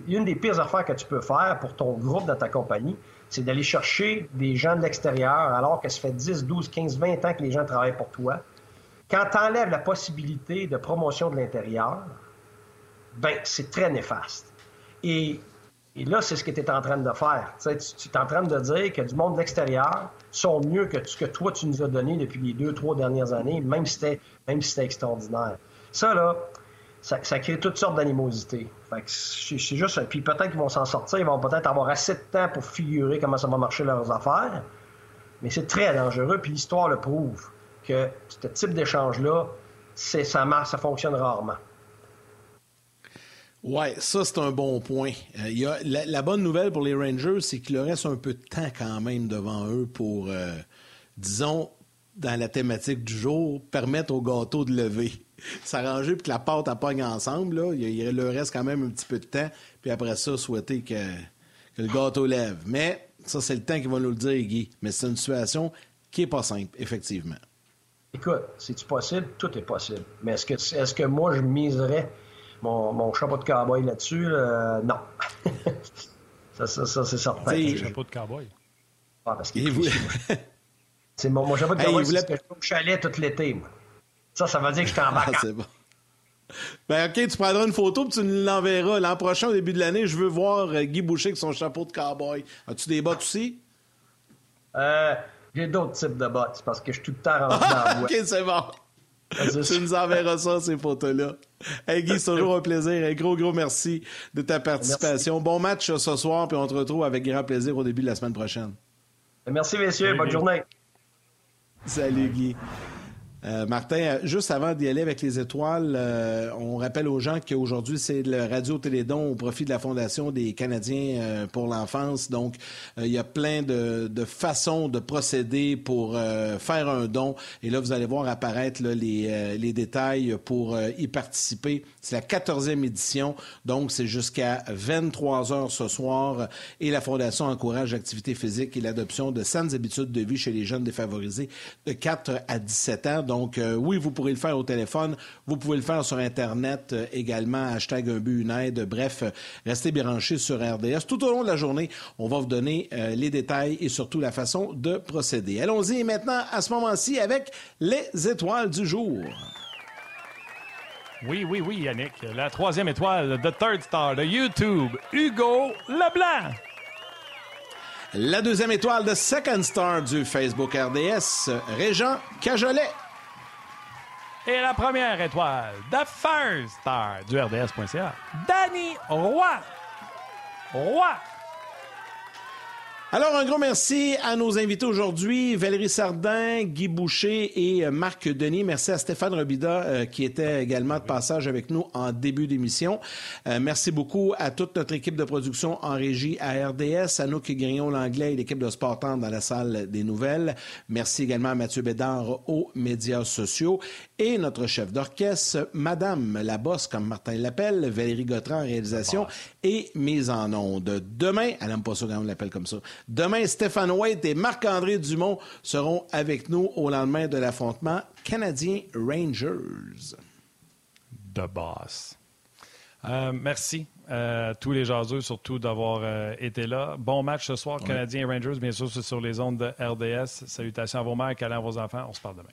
une des pires affaires que tu peux faire pour ton groupe dans ta compagnie, c'est d'aller chercher des gens de l'extérieur alors que ça fait 10, 12, 15, 20 ans que les gens travaillent pour toi. Quand tu enlèves la possibilité de promotion de l'intérieur, ben c'est très néfaste. Et, là, c'est ce que tu es en train de faire. tu, es en train de dire que du monde de l'extérieur sont mieux que ce que toi, tu nous as donné depuis les deux, trois dernières années, même si c'était, si extraordinaire. Ça, là, ça, crée toutes sortes d'animosités. c'est juste. Puis peut-être qu'ils vont s'en sortir, ils vont peut-être avoir assez de temps pour figurer comment ça va marcher leurs affaires. Mais c'est très dangereux, puis l'histoire le prouve que ce type d'échange-là, ça marche, ça fonctionne rarement. Oui, ça, c'est un bon point. Euh, y a, la, bonne nouvelle pour les Rangers, c'est qu'il leur reste un peu de temps quand même devant eux pour, euh, disons, dans la thématique du jour, permettre au gâteau de lever. S'arranger puis que la pâte appogne ensemble, il, leur reste quand même un petit peu de temps. Puis après ça, souhaiter que, le gâteau lève. Mais ça, c'est le temps qui va nous le dire, Guy. Mais c'est une situation qui n'est pas simple, effectivement. Écoute, c'est-tu possible? Tout est possible. Mais est-ce que, est-ce que moi, je miserais mon, chapeau de cowboy là-dessus, euh, non. ça, ça, c'est certain. Un chapeau de cowboy. Ah, parce qu'il. C'est mon, mon, chapeau de cowboy, voulait... c'est que je suis au chalet tout l'été, moi. Ça, ça veut dire que je suis en vacances. c'est bon. Ben, OK, tu prendras une photo puis tu nous l'enverras. L'an prochain, au début de l'année, je veux voir euh, Guy Boucher avec son chapeau de cowboy. As-tu des bottes aussi? Euh, j'ai d'autres types de bottes parce que je suis tout le temps rentré dans la. OK, c'est bon. Tu nous enverras ça, ces photos-là. Hey Guy, c'est toujours un plaisir. Un gros, gros merci de ta participation. Bon match ce soir, puis on te retrouve avec grand plaisir au début de la semaine prochaine. Merci, messieurs. Bonne journée. Salut, Guy. Euh, Martin, euh, juste avant d'y aller avec les étoiles, euh, on rappelle aux gens qu'aujourd'hui, c'est le Radio Télédon au profit de la Fondation des Canadiens pour l'enfance. Donc, il y a plein de, façons de procéder pour faire un don. Et là, vous allez voir apparaître les, les, détails pour y participer. C'est la 14e édition, donc c'est jusqu'à 23 heures ce soir. Et la Fondation encourage l'activité physique et l'adoption de saines habitudes de vie chez les jeunes défavorisés de 4 à 17 ans. Donc, euh, oui, vous pourrez le faire au téléphone. Vous pouvez le faire sur Internet euh, également. Hashtag un but, une aide. Bref, restez branchés sur RDS. Tout au long de la journée, on va vous donner les détails et surtout la façon de procéder. Allons-y maintenant à ce moment-ci avec les étoiles du jour. Oui, oui, oui, Yannick. La troisième étoile, The Third Star de YouTube, Hugo Leblanc. La deuxième étoile de Second Star du Facebook RDS, Régent Cajolet. Et la première étoile, The First Star du RDS.ca, Danny Roy. Roy. Alors, un gros merci à nos invités aujourd'hui, Valérie Sardin, Guy Boucher et euh, Marc Denis. Merci à Stéphane Robida, euh, qui était également de passage avec nous en début d'émission. Euh, merci beaucoup à toute notre équipe de production en régie à RDS, à nous qui grillons l'anglais et l'équipe de Sport dans la salle des nouvelles. Merci également à Mathieu Bédard aux médias sociaux et notre chef d'orchestre, Madame la bosse, comme Martin l'appelle, Valérie Gautran en réalisation et mise en onde. Demain, elle n'aime pas ça quand on l'appelle comme ça. Demain, Stéphane White et Marc-André Dumont seront avec nous au lendemain de l'affrontement Canadien Rangers. The boss. Euh, merci à tous les jaseux, surtout d'avoir euh, été là. Bon match ce soir, Canadien Rangers. Bien sûr, c'est sur les ondes de RDS. Salutations à vos mères, câlins à vos enfants. On se parle demain.